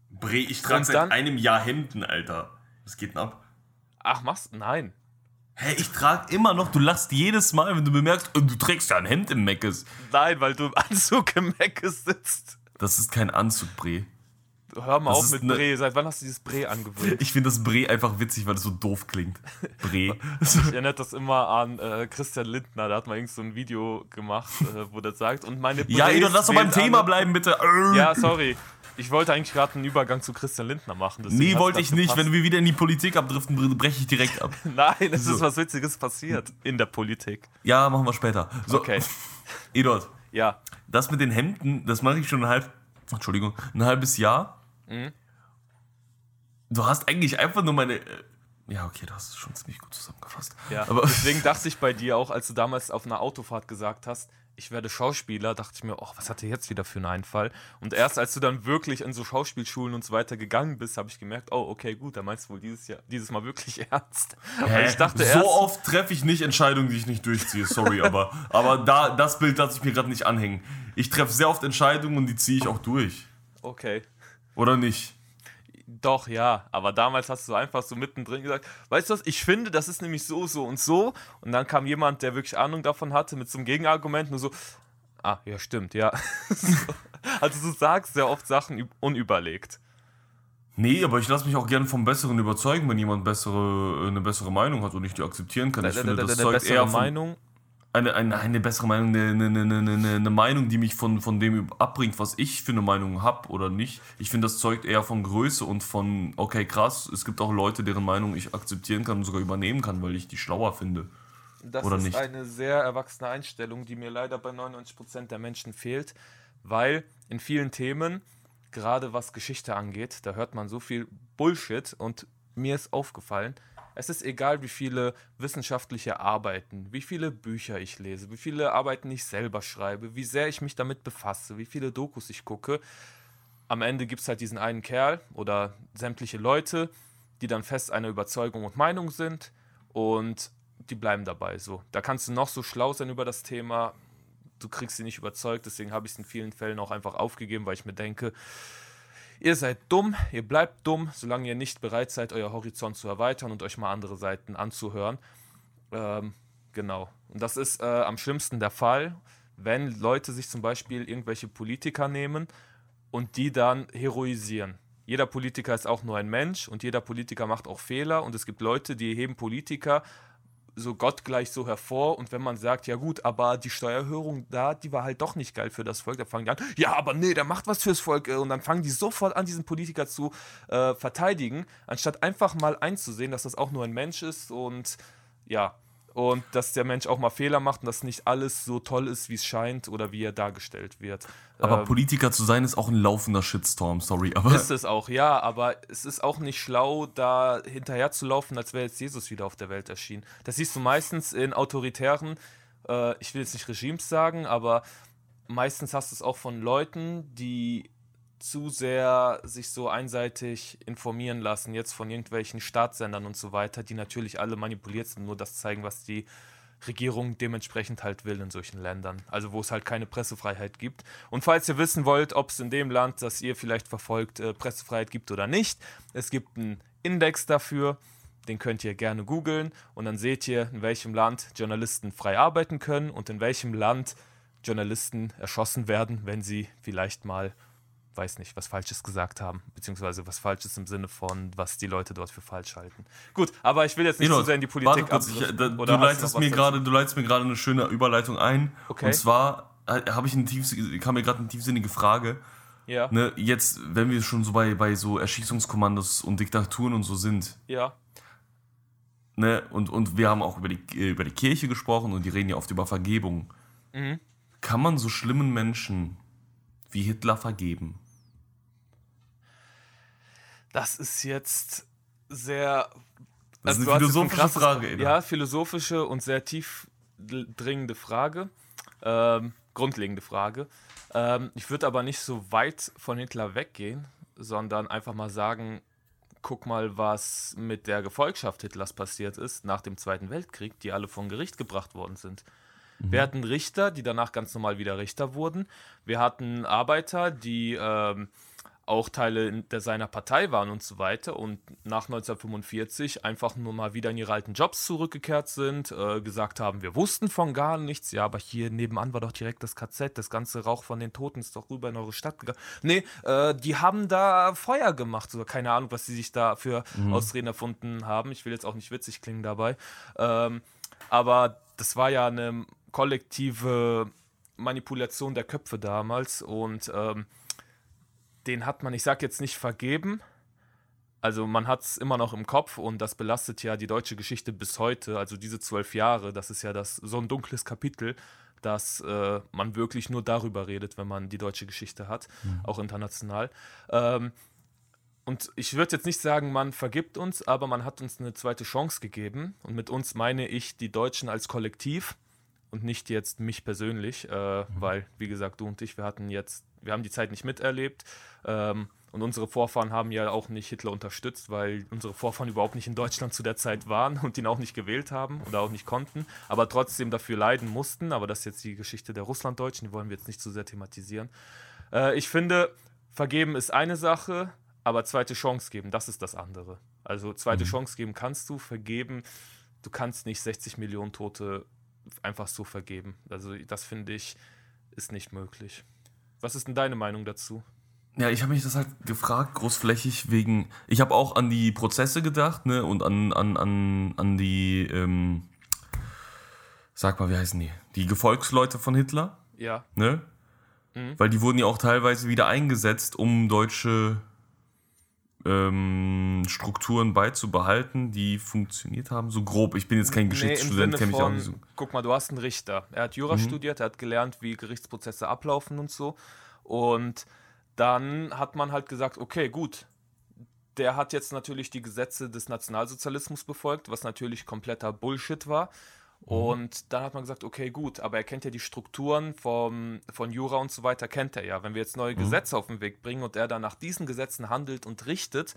Bre, ich trag seit dann- einem Jahr Hemden, Alter. Was geht denn ab? ach, machst Nein. Hä, ich trage immer noch, du lachst jedes Mal, wenn du bemerkst, du trägst ja ein Hemd im Meckes. Nein, weil du im Anzug im Meckes sitzt. Das ist kein Anzug, Bre. Hör mal Das auf mit ne- Bre. Seit wann hast du dieses Bre angewöhnt? Ich finde das Bre einfach witzig, weil es so doof klingt. Bre. Ich erinnere das immer an äh, Christian Lindner, der hat mal irgend so ein Video gemacht, äh, wo der sagt, und meine ja, Bres Edo, lass doch beim Thema bleiben, bitte. Ja, sorry. Ich wollte eigentlich gerade einen Übergang zu Christian Lindner machen. Nee, wollte ich nicht. gepasst. Wenn wir wieder in die Politik abdriften, breche ich direkt ab. Nein, es So. ist was Witziges passiert in der Politik. Ja, machen wir später. So, Okay, Eduard, ja. das mit den Hemden, das mache ich schon ein halb, Entschuldigung, ein halbes Jahr. Mhm. Du hast eigentlich einfach nur meine. äh, Ja, okay, du hast es schon ziemlich gut zusammengefasst. Ja, Aber deswegen dachte ich bei dir auch, als du damals auf einer Autofahrt gesagt hast, ich werde Schauspieler, dachte ich mir, oh, was hat er jetzt wieder für einen Einfall? Und erst als du dann wirklich in so Schauspielschulen und so weiter gegangen bist, habe ich gemerkt, oh, okay, gut, da meinst du wohl dieses, Jahr, dieses Mal wirklich ernst. Weil ich dachte so erst, oft treffe ich nicht Entscheidungen, die ich nicht durchziehe. Sorry, aber, aber da, das Bild lasse ich mir gerade nicht anhängen. Ich treffe sehr oft Entscheidungen und die ziehe ich auch durch. okay, Oder nicht? doch, ja, aber damals hast du einfach so mittendrin gesagt, weißt du was, ich finde, das ist nämlich so, so und so. Und dann kam jemand, der wirklich Ahnung davon hatte, mit so einem Gegenargument, nur so, ah, ja, stimmt, ja. So. also du sagst sehr oft Sachen üb- unüberlegt. Nee, aber ich lasse mich auch gerne vom Besseren überzeugen, wenn jemand bessere, eine bessere Meinung hat und ich die akzeptieren kann. Ich finde, das zeugt eher von, Meinung. Eine, eine, eine bessere Meinung, eine, eine, eine, eine, eine Meinung, die mich von, von dem abbringt, was ich für eine Meinung habe oder nicht. Ich finde, das zeugt eher von Größe und von, okay, krass, es gibt auch Leute, deren Meinung ich akzeptieren kann und sogar übernehmen kann, weil ich die schlauer finde. Das Oder ist nicht? eine sehr erwachsene Einstellung, die mir leider bei 99% der Menschen fehlt, weil in vielen Themen, gerade was Geschichte angeht, da hört man so viel Bullshit und mir ist aufgefallen, es ist egal, wie viele wissenschaftliche Arbeiten, wie viele Bücher ich lese, wie viele Arbeiten ich selber schreibe, wie sehr ich mich damit befasse, wie viele Dokus ich gucke. am Ende gibt es halt diesen einen Kerl oder sämtliche Leute, die dann fest einer Überzeugung und Meinung sind und die bleiben dabei so. Da kannst du noch so schlau sein über das Thema, du kriegst sie nicht überzeugt, deswegen habe ich es in vielen Fällen auch einfach aufgegeben, weil ich mir denke, ihr seid dumm, ihr bleibt dumm, solange ihr nicht bereit seid, euer Horizont zu erweitern und euch mal andere Seiten anzuhören. Ähm, genau. Und das ist äh, am schlimmsten der Fall, wenn Leute sich zum Beispiel irgendwelche Politiker nehmen und die dann heroisieren. Jeder Politiker ist auch nur ein Mensch und jeder Politiker macht auch Fehler und es gibt Leute, die heben Politiker so gottgleich so hervor und wenn man sagt, ja gut, aber die Steuererhöhung da, die war halt doch nicht geil für das Volk, da fangen die an, ja, aber nee, der macht was fürs Volk und dann fangen die sofort an, diesen Politiker zu äh, verteidigen, anstatt einfach mal einzusehen, dass das auch nur ein Mensch ist und ja, und dass der Mensch auch mal Fehler macht und dass nicht alles so toll ist, wie es scheint oder wie er dargestellt wird. Aber ähm, Politiker zu sein ist auch ein laufender Shitstorm, sorry. Aber ist es auch, ja, aber es ist auch nicht schlau, da hinterher zu laufen, als wäre jetzt Jesus wieder auf der Welt erschienen. Das siehst du meistens in autoritären, äh, ich will jetzt nicht Regimes sagen, aber meistens hast du es auch von Leuten, die zu sehr sich so einseitig informieren lassen, jetzt von irgendwelchen Staatssendern und so weiter, die natürlich alle manipuliert sind, nur das zeigen, was die Regierung dementsprechend halt will in solchen Ländern. Also wo es halt keine Pressefreiheit gibt. Und falls ihr wissen wollt, ob es in dem Land, das ihr vielleicht verfolgt, äh, Pressefreiheit gibt oder nicht, es gibt einen Index dafür. Den könnt ihr gerne googeln und dann seht ihr, in welchem Land Journalisten frei arbeiten können und in welchem Land Journalisten erschossen werden, wenn sie vielleicht mal weiß nicht, was Falsches gesagt haben, beziehungsweise was Falsches im Sinne von, was die Leute dort für falsch halten. Gut, aber ich will jetzt nicht Ino, zu sehr in die Politik kurz, ich, da, du, leitest mir grade, du leitest mir gerade eine schöne Überleitung ein. Okay. Und zwar äh, habe ich tiefs kam mir gerade eine tiefsinnige Frage. Ja. Ne, jetzt, wenn wir schon so bei, bei so Erschießungskommandos und Diktaturen und so sind. Ja. Ne, und, und wir haben auch über die, über die Kirche gesprochen und die reden ja oft über Vergebung. Mhm. Kann man so schlimmen Menschen wie Hitler vergeben? Das ist jetzt sehr. Das ist also eine philosophische krasses, Frage. Ina. Ja, philosophische und sehr tief dringende Frage. Ähm, grundlegende Frage. Ähm, ich würde aber nicht so weit von Hitler weggehen, sondern einfach mal sagen, guck mal, was mit der Gefolgschaft Hitlers passiert ist nach dem Zweiten Weltkrieg, die alle von Gericht gebracht worden sind. Mhm. Wir hatten Richter, die danach ganz normal wieder Richter wurden. Wir hatten Arbeiter, die ähm, auch Teile der seiner Partei waren und so weiter und nach 1945 einfach nur mal wieder in ihre alten Jobs zurückgekehrt sind, äh, gesagt haben, wir wussten von gar nichts, ja, aber hier nebenan war doch direkt das KZ, das ganze Rauch von den Toten ist doch rüber in eure Stadt gegangen. Nee, äh, die haben da Feuer gemacht, oder keine Ahnung, was sie sich da für mhm. Ausreden erfunden haben. Ich will jetzt auch nicht witzig klingen dabei. Ähm, aber das war ja eine kollektive Manipulation der Köpfe damals und ähm, den hat man, ich sag jetzt nicht vergeben, also man hat es immer noch im Kopf und das belastet ja die deutsche Geschichte bis heute. Also diese zwölf Jahre, das ist ja das so ein dunkles Kapitel, dass äh, man wirklich nur darüber redet, wenn man die deutsche Geschichte hat, mhm. auch international. Ähm, und ich würde jetzt nicht sagen, man vergibt uns, aber man hat uns eine zweite Chance gegeben. Und mit uns meine ich die Deutschen als Kollektiv und nicht jetzt mich persönlich, äh, mhm. weil, wie gesagt, du und ich, wir hatten jetzt, wir haben die Zeit nicht miterlebt. Ähm, und unsere Vorfahren haben ja auch nicht Hitler unterstützt, weil unsere Vorfahren überhaupt nicht in Deutschland zu der Zeit waren und ihn auch nicht gewählt haben oder auch nicht konnten, aber trotzdem dafür leiden mussten. Aber das ist jetzt die Geschichte der Russlanddeutschen, die wollen wir jetzt nicht zu sehr thematisieren. Äh, ich finde, vergeben ist eine Sache, aber zweite Chance geben, das ist das andere. Also zweite mhm. Chance geben kannst du, vergeben, du kannst nicht 60 Millionen Tote einfach so vergeben. Also das finde ich ist nicht möglich. Was ist denn deine Meinung dazu? Ja, ich habe mich das halt gefragt, großflächig, wegen. Ich habe auch an die Prozesse gedacht, ne? Und an, an, an, an die, ähm, sag mal, wie heißen die? Die Gefolgsleute von Hitler. Ja. Ne? Mhm. Weil die wurden ja auch teilweise wieder eingesetzt, um deutsche ähm, Strukturen beizubehalten, die funktioniert haben? So grob. Ich bin jetzt kein Geschichtsstudent, nee, kenne mich auch nicht so. Guck mal, du hast einen Richter. Er hat Jura mhm. studiert, er hat gelernt, wie Gerichtsprozesse ablaufen und so. Und dann hat man halt gesagt, okay, gut. Der hat jetzt natürlich die Gesetze des Nationalsozialismus befolgt, was natürlich kompletter Bullshit war. Und dann hat man gesagt, okay, gut, aber er kennt ja die Strukturen vom, von Jura und so weiter, kennt er ja. Wenn wir jetzt neue Gesetze auf den Weg bringen und er dann nach diesen Gesetzen handelt und richtet,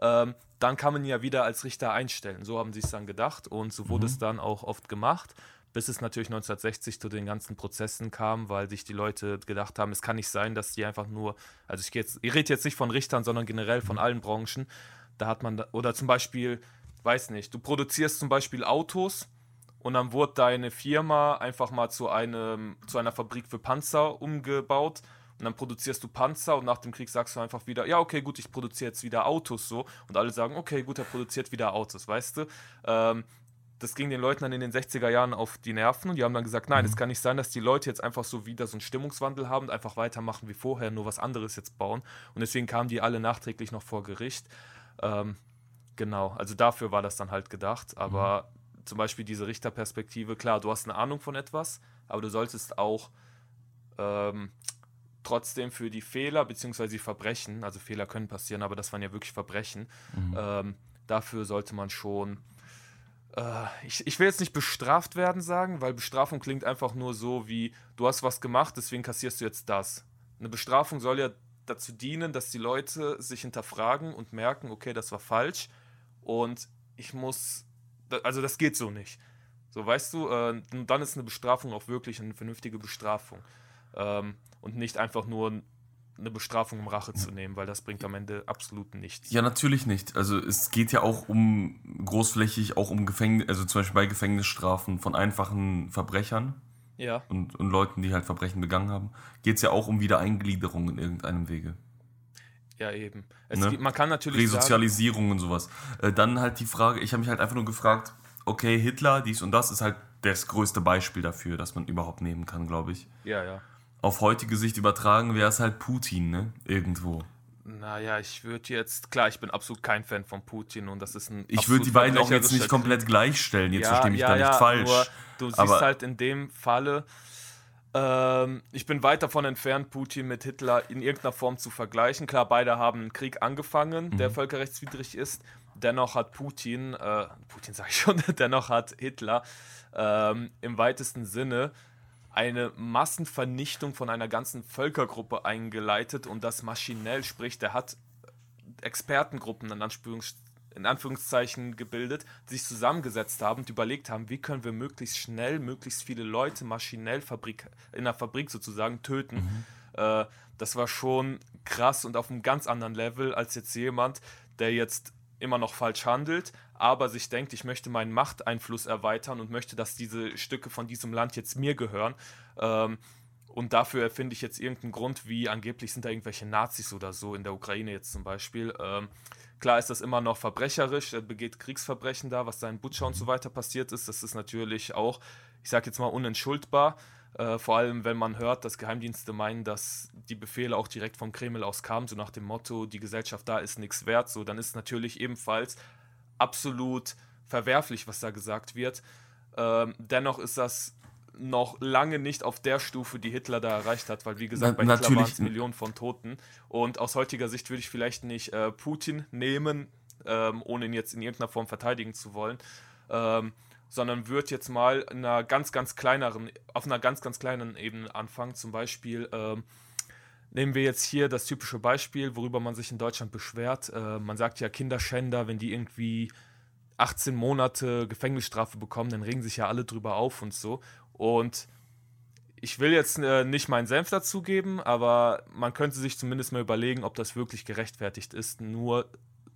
ähm, dann kann man ihn ja wieder als Richter einstellen. So haben sie es dann gedacht und so wurde es dann auch oft gemacht, bis es natürlich 1960 zu den ganzen Prozessen kam, weil sich die Leute gedacht haben, es kann nicht sein, dass die einfach nur, also ich, jetzt, ich rede jetzt nicht von Richtern, sondern generell von allen Branchen. Da hat man, oder zum Beispiel, weiß nicht, du produzierst zum Beispiel Autos und dann wurde deine Firma einfach mal zu, einem, zu einer Fabrik für Panzer umgebaut und dann produzierst du Panzer und nach dem Krieg sagst du einfach wieder, ja, okay, gut, ich produziere jetzt wieder Autos so und alle sagen, okay, gut, er produziert wieder Autos, weißt du? Ähm, das ging den Leuten dann in den 60er Jahren auf die Nerven und die haben dann gesagt, nein, es kann nicht sein, dass die Leute jetzt einfach so wieder so einen Stimmungswandel haben und einfach weitermachen wie vorher, nur was anderes jetzt bauen. Und deswegen kamen die alle nachträglich noch vor Gericht. Ähm, genau, also dafür war das dann halt gedacht. Aber mhm. Zum Beispiel diese Richterperspektive, klar, du hast eine Ahnung von etwas, aber du solltest auch ähm, trotzdem für die Fehler bzw. die Verbrechen, also Fehler können passieren, aber das waren ja wirklich Verbrechen, mhm. ähm, dafür sollte man schon äh, ich, ich will jetzt nicht bestraft werden sagen, weil Bestrafung klingt einfach nur so wie, du hast was gemacht, deswegen kassierst du jetzt das. Eine Bestrafung soll ja dazu dienen, dass die Leute sich hinterfragen und merken, okay, das war falsch und ich muss, also das geht so nicht. So, weißt du, äh, dann ist eine Bestrafung auch wirklich eine vernünftige Bestrafung. Ähm, und nicht einfach nur eine Bestrafung, um Rache zu nehmen, weil das bringt am Ende absolut nichts. Ja, natürlich nicht. Also es geht ja auch um großflächig, auch um Gefängnis, also zum Beispiel bei Gefängnisstrafen von einfachen Verbrechern ja. und, und Leuten, die halt Verbrechen begangen haben, geht es ja auch um Wiedereingliederung in irgendeinem Wege. Ja, eben. Ne? Gibt, man kann natürlich. Resozialisierung sagen, und sowas. Äh, dann halt die Frage, ich habe mich halt einfach nur gefragt, okay, Hitler, dies und das ist halt das größte Beispiel dafür, das man überhaupt nehmen kann, glaube ich. Ja, ja auf heutige Sicht übertragen wäre es halt Putin, ne? Irgendwo. Naja, ich würde jetzt, klar, ich bin absolut kein Fan von Putin und das ist ein. Ich würde die beiden auch jetzt nicht komplett gleichstellen, jetzt ja, verstehe mich ja, da nicht ja, falsch. Nur, du siehst halt in dem Falle, ähm, ich bin weit davon entfernt, Putin mit Hitler in irgendeiner Form zu vergleichen. Klar, beide haben einen Krieg angefangen, mhm. der völkerrechtswidrig ist. Dennoch hat Putin, äh, Putin sage ich schon, dennoch hat Hitler ähm, im weitesten Sinne eine Massenvernichtung von einer ganzen Völkergruppe eingeleitet und das maschinell, sprich, der hat Expertengruppen in, Anführungs in Anführungszeichen gebildet, sich zusammengesetzt haben und überlegt haben, wie können wir möglichst schnell, möglichst viele Leute maschinell Fabrik, in der Fabrik sozusagen töten. Mhm. Äh, das war schon krass und auf einem ganz anderen Level als jetzt jemand, der jetzt immer noch falsch handelt, aber sich denkt, ich möchte meinen Machteinfluss erweitern und möchte, dass diese Stücke von diesem Land jetzt mir gehören. Ähm, und dafür erfinde ich jetzt irgendeinen Grund, wie angeblich sind da irgendwelche Nazis oder so in der Ukraine jetzt zum Beispiel. Ähm, klar ist das immer noch verbrecherisch, er begeht Kriegsverbrechen da, was da in Butcher und so weiter passiert ist. Das ist natürlich auch, ich sage jetzt mal, unentschuldbar. Äh, vor allem, wenn man hört, dass Geheimdienste meinen, dass die Befehle auch direkt vom Kreml aus kamen, so nach dem Motto, die Gesellschaft da ist nichts wert, so, dann ist natürlich ebenfalls absolut verwerflich, was da gesagt wird. Ähm, dennoch ist das noch lange nicht auf der Stufe, die Hitler da erreicht hat, weil wie gesagt, bei Hitler waren es Millionen von Toten. Und aus heutiger Sicht würde ich vielleicht nicht äh, Putin nehmen, ähm, ohne ihn jetzt in irgendeiner Form verteidigen zu wollen. Ähm, sondern wird jetzt mal in einer ganz, ganz kleineren, auf einer ganz, ganz kleinen Ebene anfangen. Zum Beispiel ähm, nehmen wir jetzt hier das typische Beispiel, worüber man sich in Deutschland beschwert. Äh, man sagt ja Kinderschänder, wenn die irgendwie 18 Monate Gefängnisstrafe bekommen, dann regen sich ja alle drüber auf und so. Und ich will jetzt äh, nicht meinen Senf dazugeben, aber man könnte sich zumindest mal überlegen, ob das wirklich gerechtfertigt ist, nur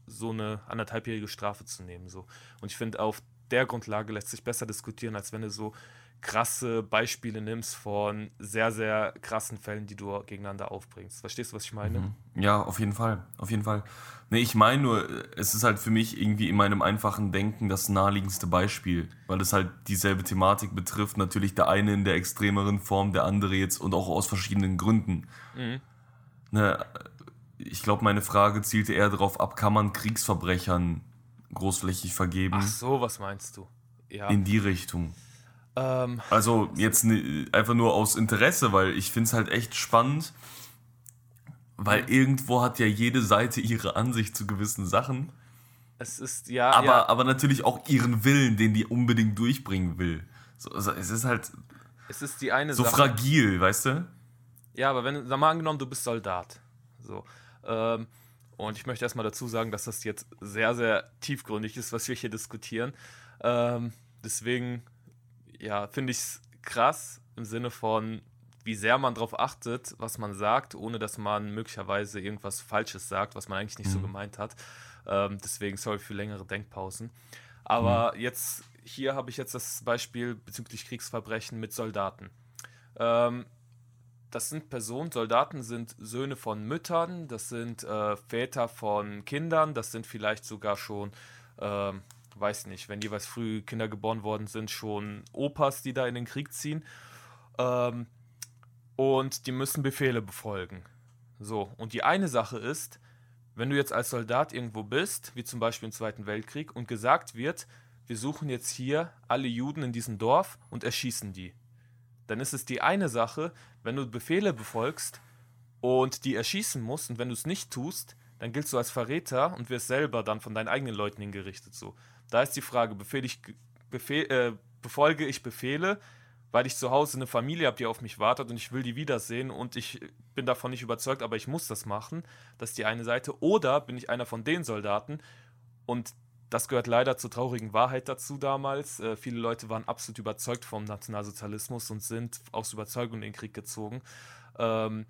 so eine anderthalbjährige Strafe zu nehmen. So. Und ich finde, auf der Grundlage lässt sich besser diskutieren, als wenn du so krasse Beispiele nimmst von sehr, sehr krassen Fällen, die du gegeneinander aufbringst. Verstehst du, was ich meine? Mhm. Ja, auf jeden Fall. Auf jeden Fall. Nee, ich meine nur, es ist halt für mich irgendwie in meinem einfachen Denken das naheliegendste Beispiel, weil es halt dieselbe Thematik betrifft. Natürlich der eine in der extremeren Form, der andere jetzt und auch aus verschiedenen Gründen. Mhm. Ne, ich glaube, meine Frage zielte eher darauf ab, kann man Kriegsverbrechern großflächig vergeben. Ach so, was meinst du? Ja. In die Richtung. Ähm, also jetzt einfach nur aus Interesse, weil ich finde es halt echt spannend, weil irgendwo hat ja jede Seite ihre Ansicht zu gewissen Sachen. Es ist ja aber, ja. aber natürlich auch ihren Willen, den die unbedingt durchbringen will. So, also es ist halt Es ist die eine so Sache. fragil, weißt du? Ja, aber wenn, sag mal angenommen, du bist Soldat. So. Ähm, und ich möchte erstmal dazu sagen, dass das jetzt sehr, sehr tiefgründig ist, was wir hier diskutieren. Ähm, deswegen, ja, finde ich es krass im Sinne von, wie sehr man darauf achtet, was man sagt, ohne dass man möglicherweise irgendwas Falsches sagt, was man eigentlich nicht so gemeint hat. Ähm, deswegen sorry für längere Denkpausen. Aber jetzt, hier habe ich jetzt das Beispiel bezüglich Kriegsverbrechen mit Soldaten. Ähm, das sind Personen, Soldaten sind Söhne von Müttern, das sind äh, Väter von Kindern, das sind vielleicht sogar schon, ähm, weiß nicht, wenn jeweils früh Kinder geboren worden sind, schon Opas, die da in den Krieg ziehen. Ähm, und die müssen Befehle befolgen. So, und die eine Sache ist, wenn du jetzt als Soldat irgendwo bist, wie zum Beispiel im Zweiten Weltkrieg, und gesagt wird, wir suchen jetzt hier alle Juden in diesem Dorf und erschießen die dann ist es die eine Sache, wenn du Befehle befolgst und die erschießen musst und wenn du es nicht tust, dann giltst du als Verräter und wirst selber dann von deinen eigenen Leuten hingerichtet. So. Da ist die Frage, ich, befehl, äh, befolge ich Befehle, weil ich zu Hause eine Familie habe, die auf mich wartet und ich will die wiedersehen und ich bin davon nicht überzeugt, aber ich muss das machen. Das ist die eine Seite. Oder bin ich einer von den Soldaten und das gehört leider zur traurigen Wahrheit dazu damals. Äh, viele Leute waren absolut überzeugt vom Nationalsozialismus und sind aus Überzeugung in den Krieg gezogen, ähm,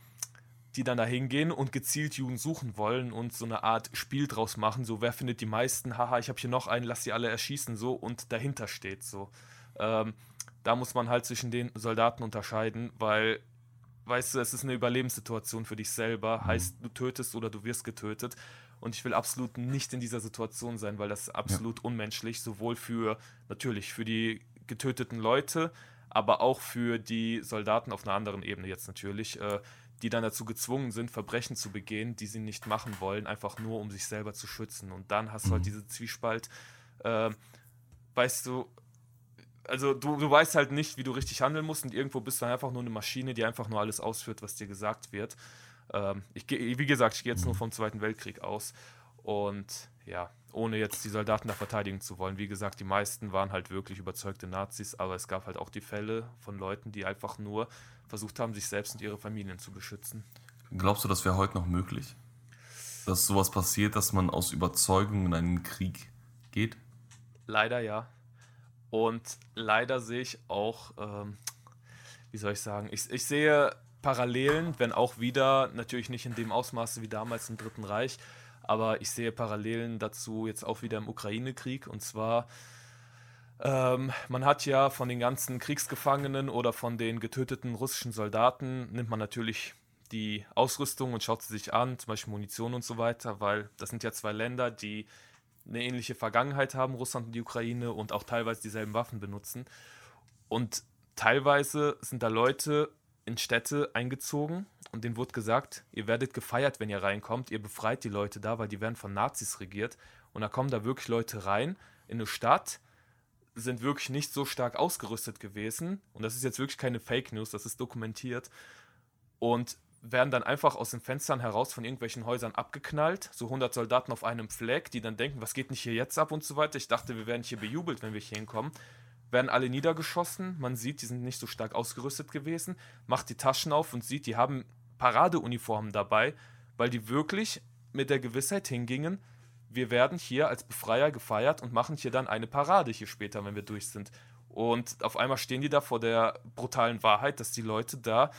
die dann da hingehen und gezielt Juden suchen wollen und so eine Art Spiel draus machen. So, wer findet die meisten? Haha, ich habe hier noch einen, lass sie alle erschießen. So, und dahinter steht so. Ähm, da muss man halt zwischen den Soldaten unterscheiden, weil weißt du, es ist eine Überlebenssituation für dich selber. Heißt, du tötest oder du wirst getötet. Und ich will absolut nicht in dieser Situation sein, weil das ist absolut unmenschlich, sowohl für natürlich für die getöteten Leute, aber auch für die Soldaten auf einer anderen Ebene jetzt natürlich, äh, die dann dazu gezwungen sind, Verbrechen zu begehen, die sie nicht machen wollen, einfach nur um sich selber zu schützen. Und dann hast du halt diese Zwiespalt, äh, weißt du, also du, du weißt halt nicht, wie du richtig handeln musst und irgendwo bist du dann einfach nur eine Maschine, die einfach nur alles ausführt, was dir gesagt wird. Ähm, ich, wie gesagt, ich gehe jetzt nur vom Zweiten Weltkrieg aus und ja, ohne jetzt die Soldaten da verteidigen zu wollen. Wie gesagt, die meisten waren halt wirklich überzeugte Nazis, aber es gab halt auch die Fälle von Leuten, die einfach nur versucht haben, sich selbst und ihre Familien zu beschützen. Glaubst du, das wäre heute noch möglich? Dass sowas passiert, dass man aus Überzeugung in einen Krieg geht? Leider ja. Und leider sehe ich auch, ähm, wie soll ich sagen, ich, ich sehe Parallelen, wenn auch wieder, natürlich nicht in dem Ausmaße wie damals im Dritten Reich, aber ich sehe Parallelen dazu jetzt auch wieder im Ukraine-Krieg. Und zwar, ähm, man hat ja von den ganzen Kriegsgefangenen oder von den getöteten russischen Soldaten, nimmt man natürlich die Ausrüstung und schaut sie sich an, zum Beispiel Munition und so weiter, weil das sind ja zwei Länder, die eine ähnliche Vergangenheit haben, Russland und die Ukraine, und auch teilweise dieselben Waffen benutzen. Und teilweise sind da Leute in Städte eingezogen und denen wurde gesagt, ihr werdet gefeiert, wenn ihr reinkommt, ihr befreit die Leute da, weil die werden von Nazis regiert. Und da kommen da wirklich Leute rein in eine Stadt, sind wirklich nicht so stark ausgerüstet gewesen. Und das ist jetzt wirklich keine Fake News, das ist dokumentiert. Und werden dann einfach aus den Fenstern heraus von irgendwelchen Häusern abgeknallt. So 100 Soldaten auf einem Fleck, die dann denken, was geht nicht hier jetzt ab und so weiter. Ich dachte, wir werden hier bejubelt, wenn wir hier hinkommen. Werden alle niedergeschossen. Man sieht, die sind nicht so stark ausgerüstet gewesen. Macht die Taschen auf und sieht, die haben Paradeuniformen dabei, weil die wirklich mit der Gewissheit hingingen, wir werden hier als Befreier gefeiert und machen hier dann eine Parade hier später, wenn wir durch sind. Und auf einmal stehen die da vor der brutalen Wahrheit, dass die Leute da,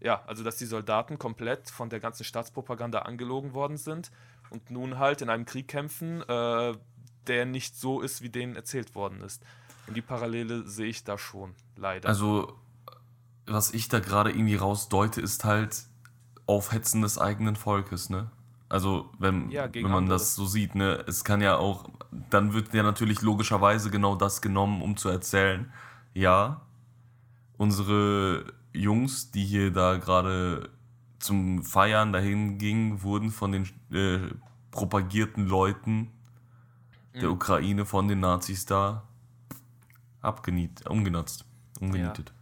ja, also dass die Soldaten komplett von der ganzen Staatspropaganda angelogen worden sind und nun halt in einem Krieg kämpfen, äh, der nicht so ist, wie denen erzählt worden ist. Und die Parallele sehe ich da schon, leider. Also, was ich da gerade irgendwie rausdeute, ist halt Aufhetzen des eigenen Volkes, ne? Also, wenn, Ja, wenn man andere. das so sieht, ne? Es kann ja auch, dann wird ja natürlich logischerweise genau das genommen, um zu erzählen, ja, unsere Jungs, die hier da gerade zum Feiern dahin gingen, wurden von den äh, propagierten Leuten der Mhm. Ukraine von den Nazis da abgeniet, umgenutzt, umgenietet.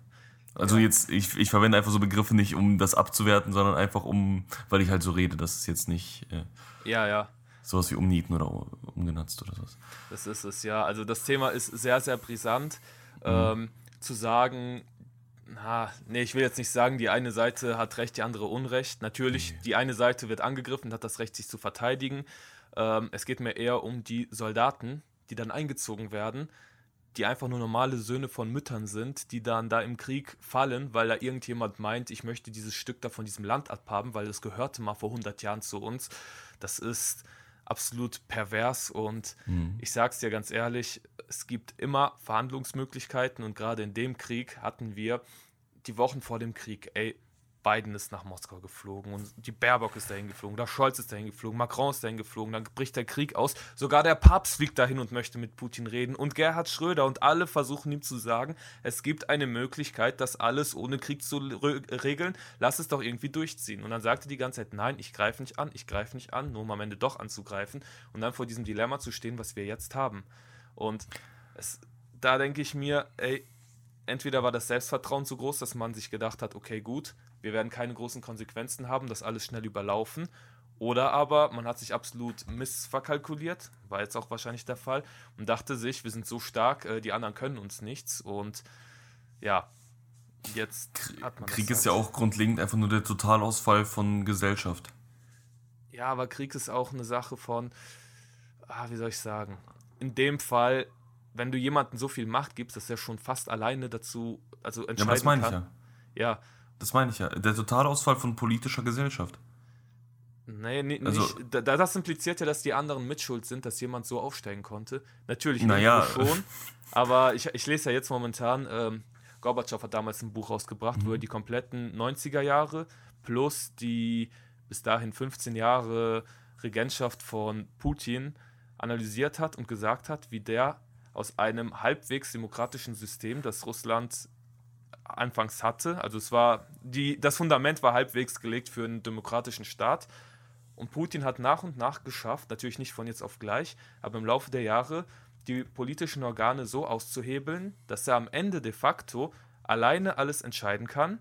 Also Ja. jetzt, ich, ich verwende einfach so Begriffe nicht, um das abzuwerten, sondern einfach um, weil ich halt so rede, das ist jetzt nicht äh, ja, ja. sowas wie umnieten oder umgenutzt oder sowas. Das ist es, ja. Also das Thema ist sehr, sehr brisant. Ähm, zu sagen, na, nee, ich will jetzt nicht sagen, die eine Seite hat Recht, die andere Unrecht. Natürlich, nee. die eine Seite wird angegriffen, hat das Recht, sich zu verteidigen. Ähm, es geht mir eher um die Soldaten, die dann eingezogen werden, die einfach nur normale Söhne von Müttern sind, die dann da im Krieg fallen, weil da irgendjemand meint, ich möchte dieses Stück da von diesem Land abhaben, weil es gehörte mal vor 100 Jahren zu uns. Das ist absolut pervers und mhm. ich sag's dir ganz ehrlich, es gibt immer Verhandlungsmöglichkeiten und gerade in dem Krieg hatten wir die Wochen vor dem Krieg, ey, Biden ist nach Moskau geflogen und die Baerbock ist dahin geflogen, der Scholz ist dahin geflogen, Macron ist dahin geflogen, dann bricht der Krieg aus. Sogar der Papst fliegt dahin und möchte mit Putin reden und Gerhard Schröder und alle versuchen ihm zu sagen, es gibt eine Möglichkeit, das alles ohne Krieg zu regeln, lass es doch irgendwie durchziehen. Und dann sagt er die ganze Zeit, nein, ich greife nicht an, ich greife nicht an, nur um am Ende doch anzugreifen und dann vor diesem Dilemma zu stehen, was wir jetzt haben. Und es, da denke ich mir, ey, entweder war das Selbstvertrauen zu groß, dass man sich gedacht hat, okay, gut, wir werden keine großen Konsequenzen haben, das alles schnell überlaufen. Oder aber man hat sich absolut missverkalkuliert, war jetzt auch wahrscheinlich der Fall, und dachte sich, wir sind so stark, äh, die anderen können uns nichts. Und ja, jetzt hat man Krieg ist ja halt. auch grundlegend einfach nur der Totalausfall von Gesellschaft. Ja, aber Krieg ist auch eine Sache von, ah, wie soll ich sagen, in dem Fall, wenn du jemandem so viel Macht gibst, dass er schon fast alleine dazu, also entscheiden ja, das meine kann. Ich ja. ja, das meine ich ja. Der Totalausfall von politischer Gesellschaft. Nee, nee also, nicht. Da, das impliziert ja, dass die anderen mitschuld sind, dass jemand so aufsteigen konnte. Natürlich naja. schon. aber ich, ich lese ja jetzt momentan, ähm, Gorbatschow hat damals ein Buch rausgebracht, mhm. wo er die kompletten 90er Jahre plus die bis dahin 15 Jahre Regentschaft von Putin analysiert hat und gesagt hat, wie der aus einem halbwegs demokratischen System, das Russland anfangs hatte. Also es war, die, das Fundament war halbwegs gelegt für einen demokratischen Staat. Und Putin hat nach und nach geschafft, natürlich nicht von jetzt auf gleich, aber im Laufe der Jahre die politischen Organe so auszuhebeln, dass er am Ende de facto alleine alles entscheiden kann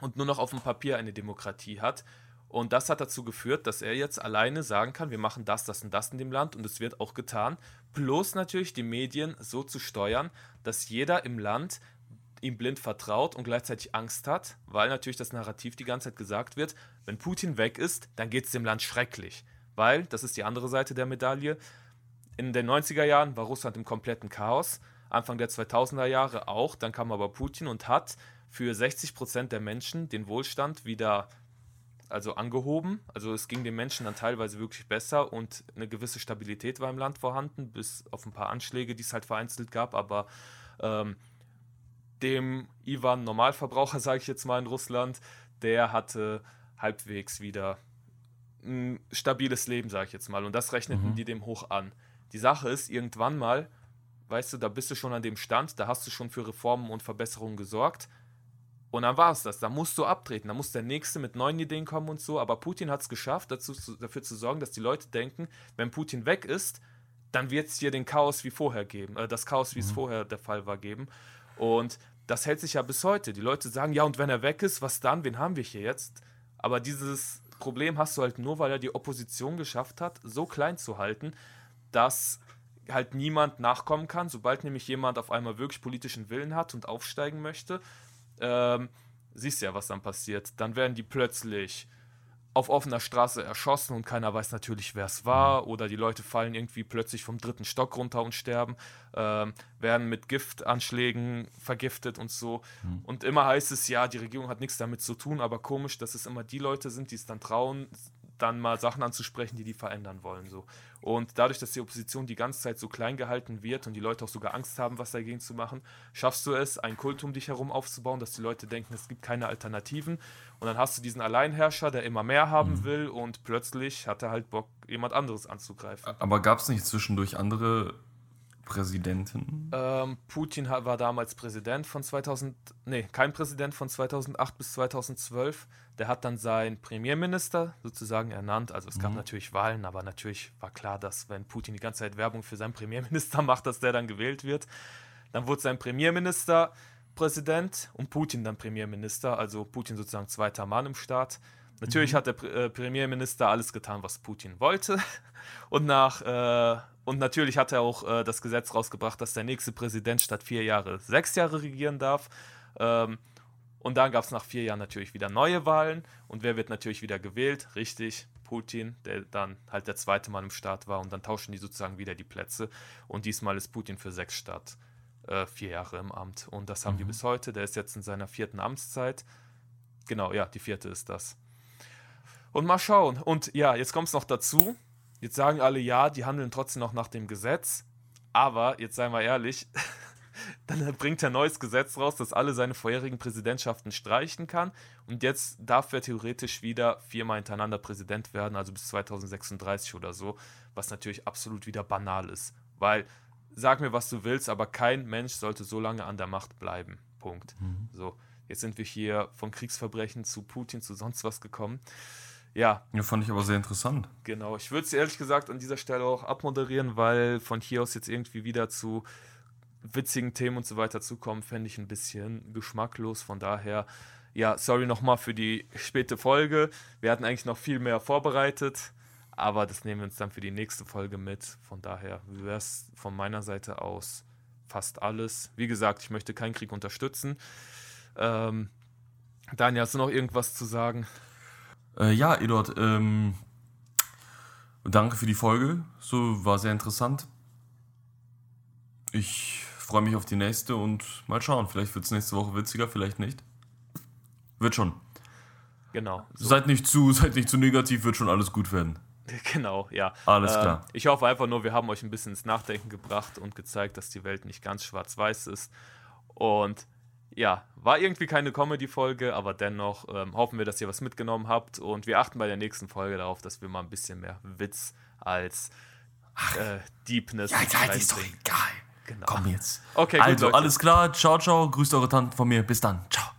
und nur noch auf dem Papier eine Demokratie hat. Und das hat dazu geführt, dass er jetzt alleine sagen kann, wir machen das, das und das in dem Land und es wird auch getan. Plus natürlich die Medien so zu steuern, dass jeder im Land ihm blind vertraut und gleichzeitig Angst hat, weil natürlich das Narrativ die ganze Zeit gesagt wird, wenn Putin weg ist, dann geht es dem Land schrecklich. Weil, das ist die andere Seite der Medaille, in den 90er Jahren war Russland im kompletten Chaos, Anfang der 2000er Jahre auch, dann kam aber Putin und hat für 60 Prozent der Menschen den Wohlstand wieder also angehoben. Also es ging den Menschen dann teilweise wirklich besser und eine gewisse Stabilität war im Land vorhanden, bis auf ein paar Anschläge, die es halt vereinzelt gab, aber ähm, dem Ivan Normalverbraucher, sage ich jetzt mal in Russland, der hatte halbwegs wieder ein stabiles Leben, sage ich jetzt mal. Und das rechneten mhm. die dem hoch an. Die Sache ist, irgendwann mal, weißt du, da bist du schon an dem Stand, da hast du schon für Reformen und Verbesserungen gesorgt. Und dann war es das. Da musst du abtreten. Da muss der Nächste mit neuen Ideen kommen und so. Aber Putin hat es geschafft, dazu, dafür zu sorgen, dass die Leute denken, wenn Putin weg ist, dann wird es hier den Chaos wie vorher geben. Äh, das Chaos, wie mhm. es vorher der Fall war, geben. Und das hält sich ja bis heute. Die Leute sagen, ja, und wenn er weg ist, was dann? Wen haben wir hier jetzt? Aber dieses Problem hast du halt nur, weil er die Opposition geschafft hat, so klein zu halten, dass halt niemand nachkommen kann. Sobald nämlich jemand auf einmal wirklich politischen Willen hat und aufsteigen möchte, ähm, siehst du ja, was dann passiert. Dann werden die plötzlich auf offener Straße erschossen und keiner weiß natürlich, wer es war. Mhm. Oder die Leute fallen irgendwie plötzlich vom dritten Stock runter und sterben, äh, werden mit Giftanschlägen vergiftet und so. Mhm. Und immer heißt es, ja, die Regierung hat nichts damit zu tun, aber komisch, dass es immer die Leute sind, die es dann trauen, dann mal Sachen anzusprechen, die die verändern wollen. So. Und dadurch, dass die Opposition die ganze Zeit so klein gehalten wird und die Leute auch sogar Angst haben, was dagegen zu machen, schaffst du es, einen Kult um dich herum aufzubauen, dass die Leute denken, es gibt keine Alternativen. Und dann hast du diesen Alleinherrscher, der immer mehr haben mhm. will und plötzlich hat er halt Bock, jemand anderes anzugreifen. Aber gab es nicht zwischendurch andere Präsidenten? Ähm, Putin war damals Präsident von 2000, nee, kein Präsident von 2008 bis 2012. Der hat dann seinen Premierminister sozusagen ernannt. Also es gab mhm. natürlich Wahlen, aber natürlich war klar, dass wenn Putin die ganze Zeit Werbung für seinen Premierminister macht, dass der dann gewählt wird. Dann wurde sein Premierminister Präsident und Putin dann Premierminister, also Putin sozusagen zweiter Mann im Staat. Natürlich mhm. hat der äh, Premierminister alles getan, was Putin wollte. Und, nach, äh, und natürlich hat er auch äh, das Gesetz rausgebracht, dass der nächste Präsident statt vier Jahre sechs Jahre regieren darf. Ähm, und dann gab es nach vier Jahren natürlich wieder neue Wahlen. Und wer wird natürlich wieder gewählt? Richtig, Putin, der dann halt der zweite Mann im Staat war. Und dann tauschen die sozusagen wieder die Plätze. Und diesmal ist Putin für sechs statt äh, vier Jahre im Amt. Und das haben mhm. die bis heute. Der ist jetzt in seiner vierten Amtszeit. Genau, ja, die vierte ist das. Und mal schauen. Und ja, jetzt kommt es noch dazu. Jetzt sagen alle, ja, die handeln trotzdem noch nach dem Gesetz. Aber, jetzt seien wir ehrlich, dann bringt er ein neues Gesetz raus, das alle seine vorherigen Präsidentschaften streichen kann. Und jetzt darf er theoretisch wieder viermal hintereinander Präsident werden, also bis 2036 oder so, was natürlich absolut wieder banal ist. Weil, sag mir, was du willst, aber kein Mensch sollte so lange an der Macht bleiben. Punkt. Mhm. So, jetzt sind wir hier von Kriegsverbrechen zu Putin zu sonst was gekommen. Ja. Ja, fand ich aber sehr interessant. Genau. Ich würde es ehrlich gesagt an dieser Stelle auch abmoderieren, weil von hier aus jetzt irgendwie wieder zu witzigen Themen und so weiter zu kommen, fände ich ein bisschen geschmacklos. Von daher, ja, sorry nochmal für die späte Folge. Wir hatten eigentlich noch viel mehr vorbereitet, aber das nehmen wir uns dann für die nächste Folge mit. Von daher wäre es von meiner Seite aus fast alles. Wie gesagt, ich möchte keinen Krieg unterstützen. Ähm, Daniel, hast du noch irgendwas zu sagen? Äh, ja, Eduard, ähm, danke für die Folge. So war sehr interessant. Ich freue mich auf die nächste und mal schauen. Vielleicht wird es nächste Woche witziger, vielleicht nicht. Wird schon. Genau. So. Seid nicht zu, seid nicht zu negativ, wird schon alles gut werden. Genau, ja. Alles äh, klar. Ich hoffe einfach nur, wir haben euch ein bisschen ins Nachdenken gebracht und gezeigt, dass die Welt nicht ganz schwarz-weiß ist. Und ja, war irgendwie keine Comedy-Folge, aber dennoch ähm, hoffen wir, dass ihr was mitgenommen habt und wir achten bei der nächsten Folge darauf, dass wir mal ein bisschen mehr Witz als äh, Deepness. Ja, ja, ist doch egal. Genau. Komm jetzt. Okay, gut, Also, Leute. alles klar. Ciao, ciao. Grüßt eure Tanten von mir. Bis dann. Ciao.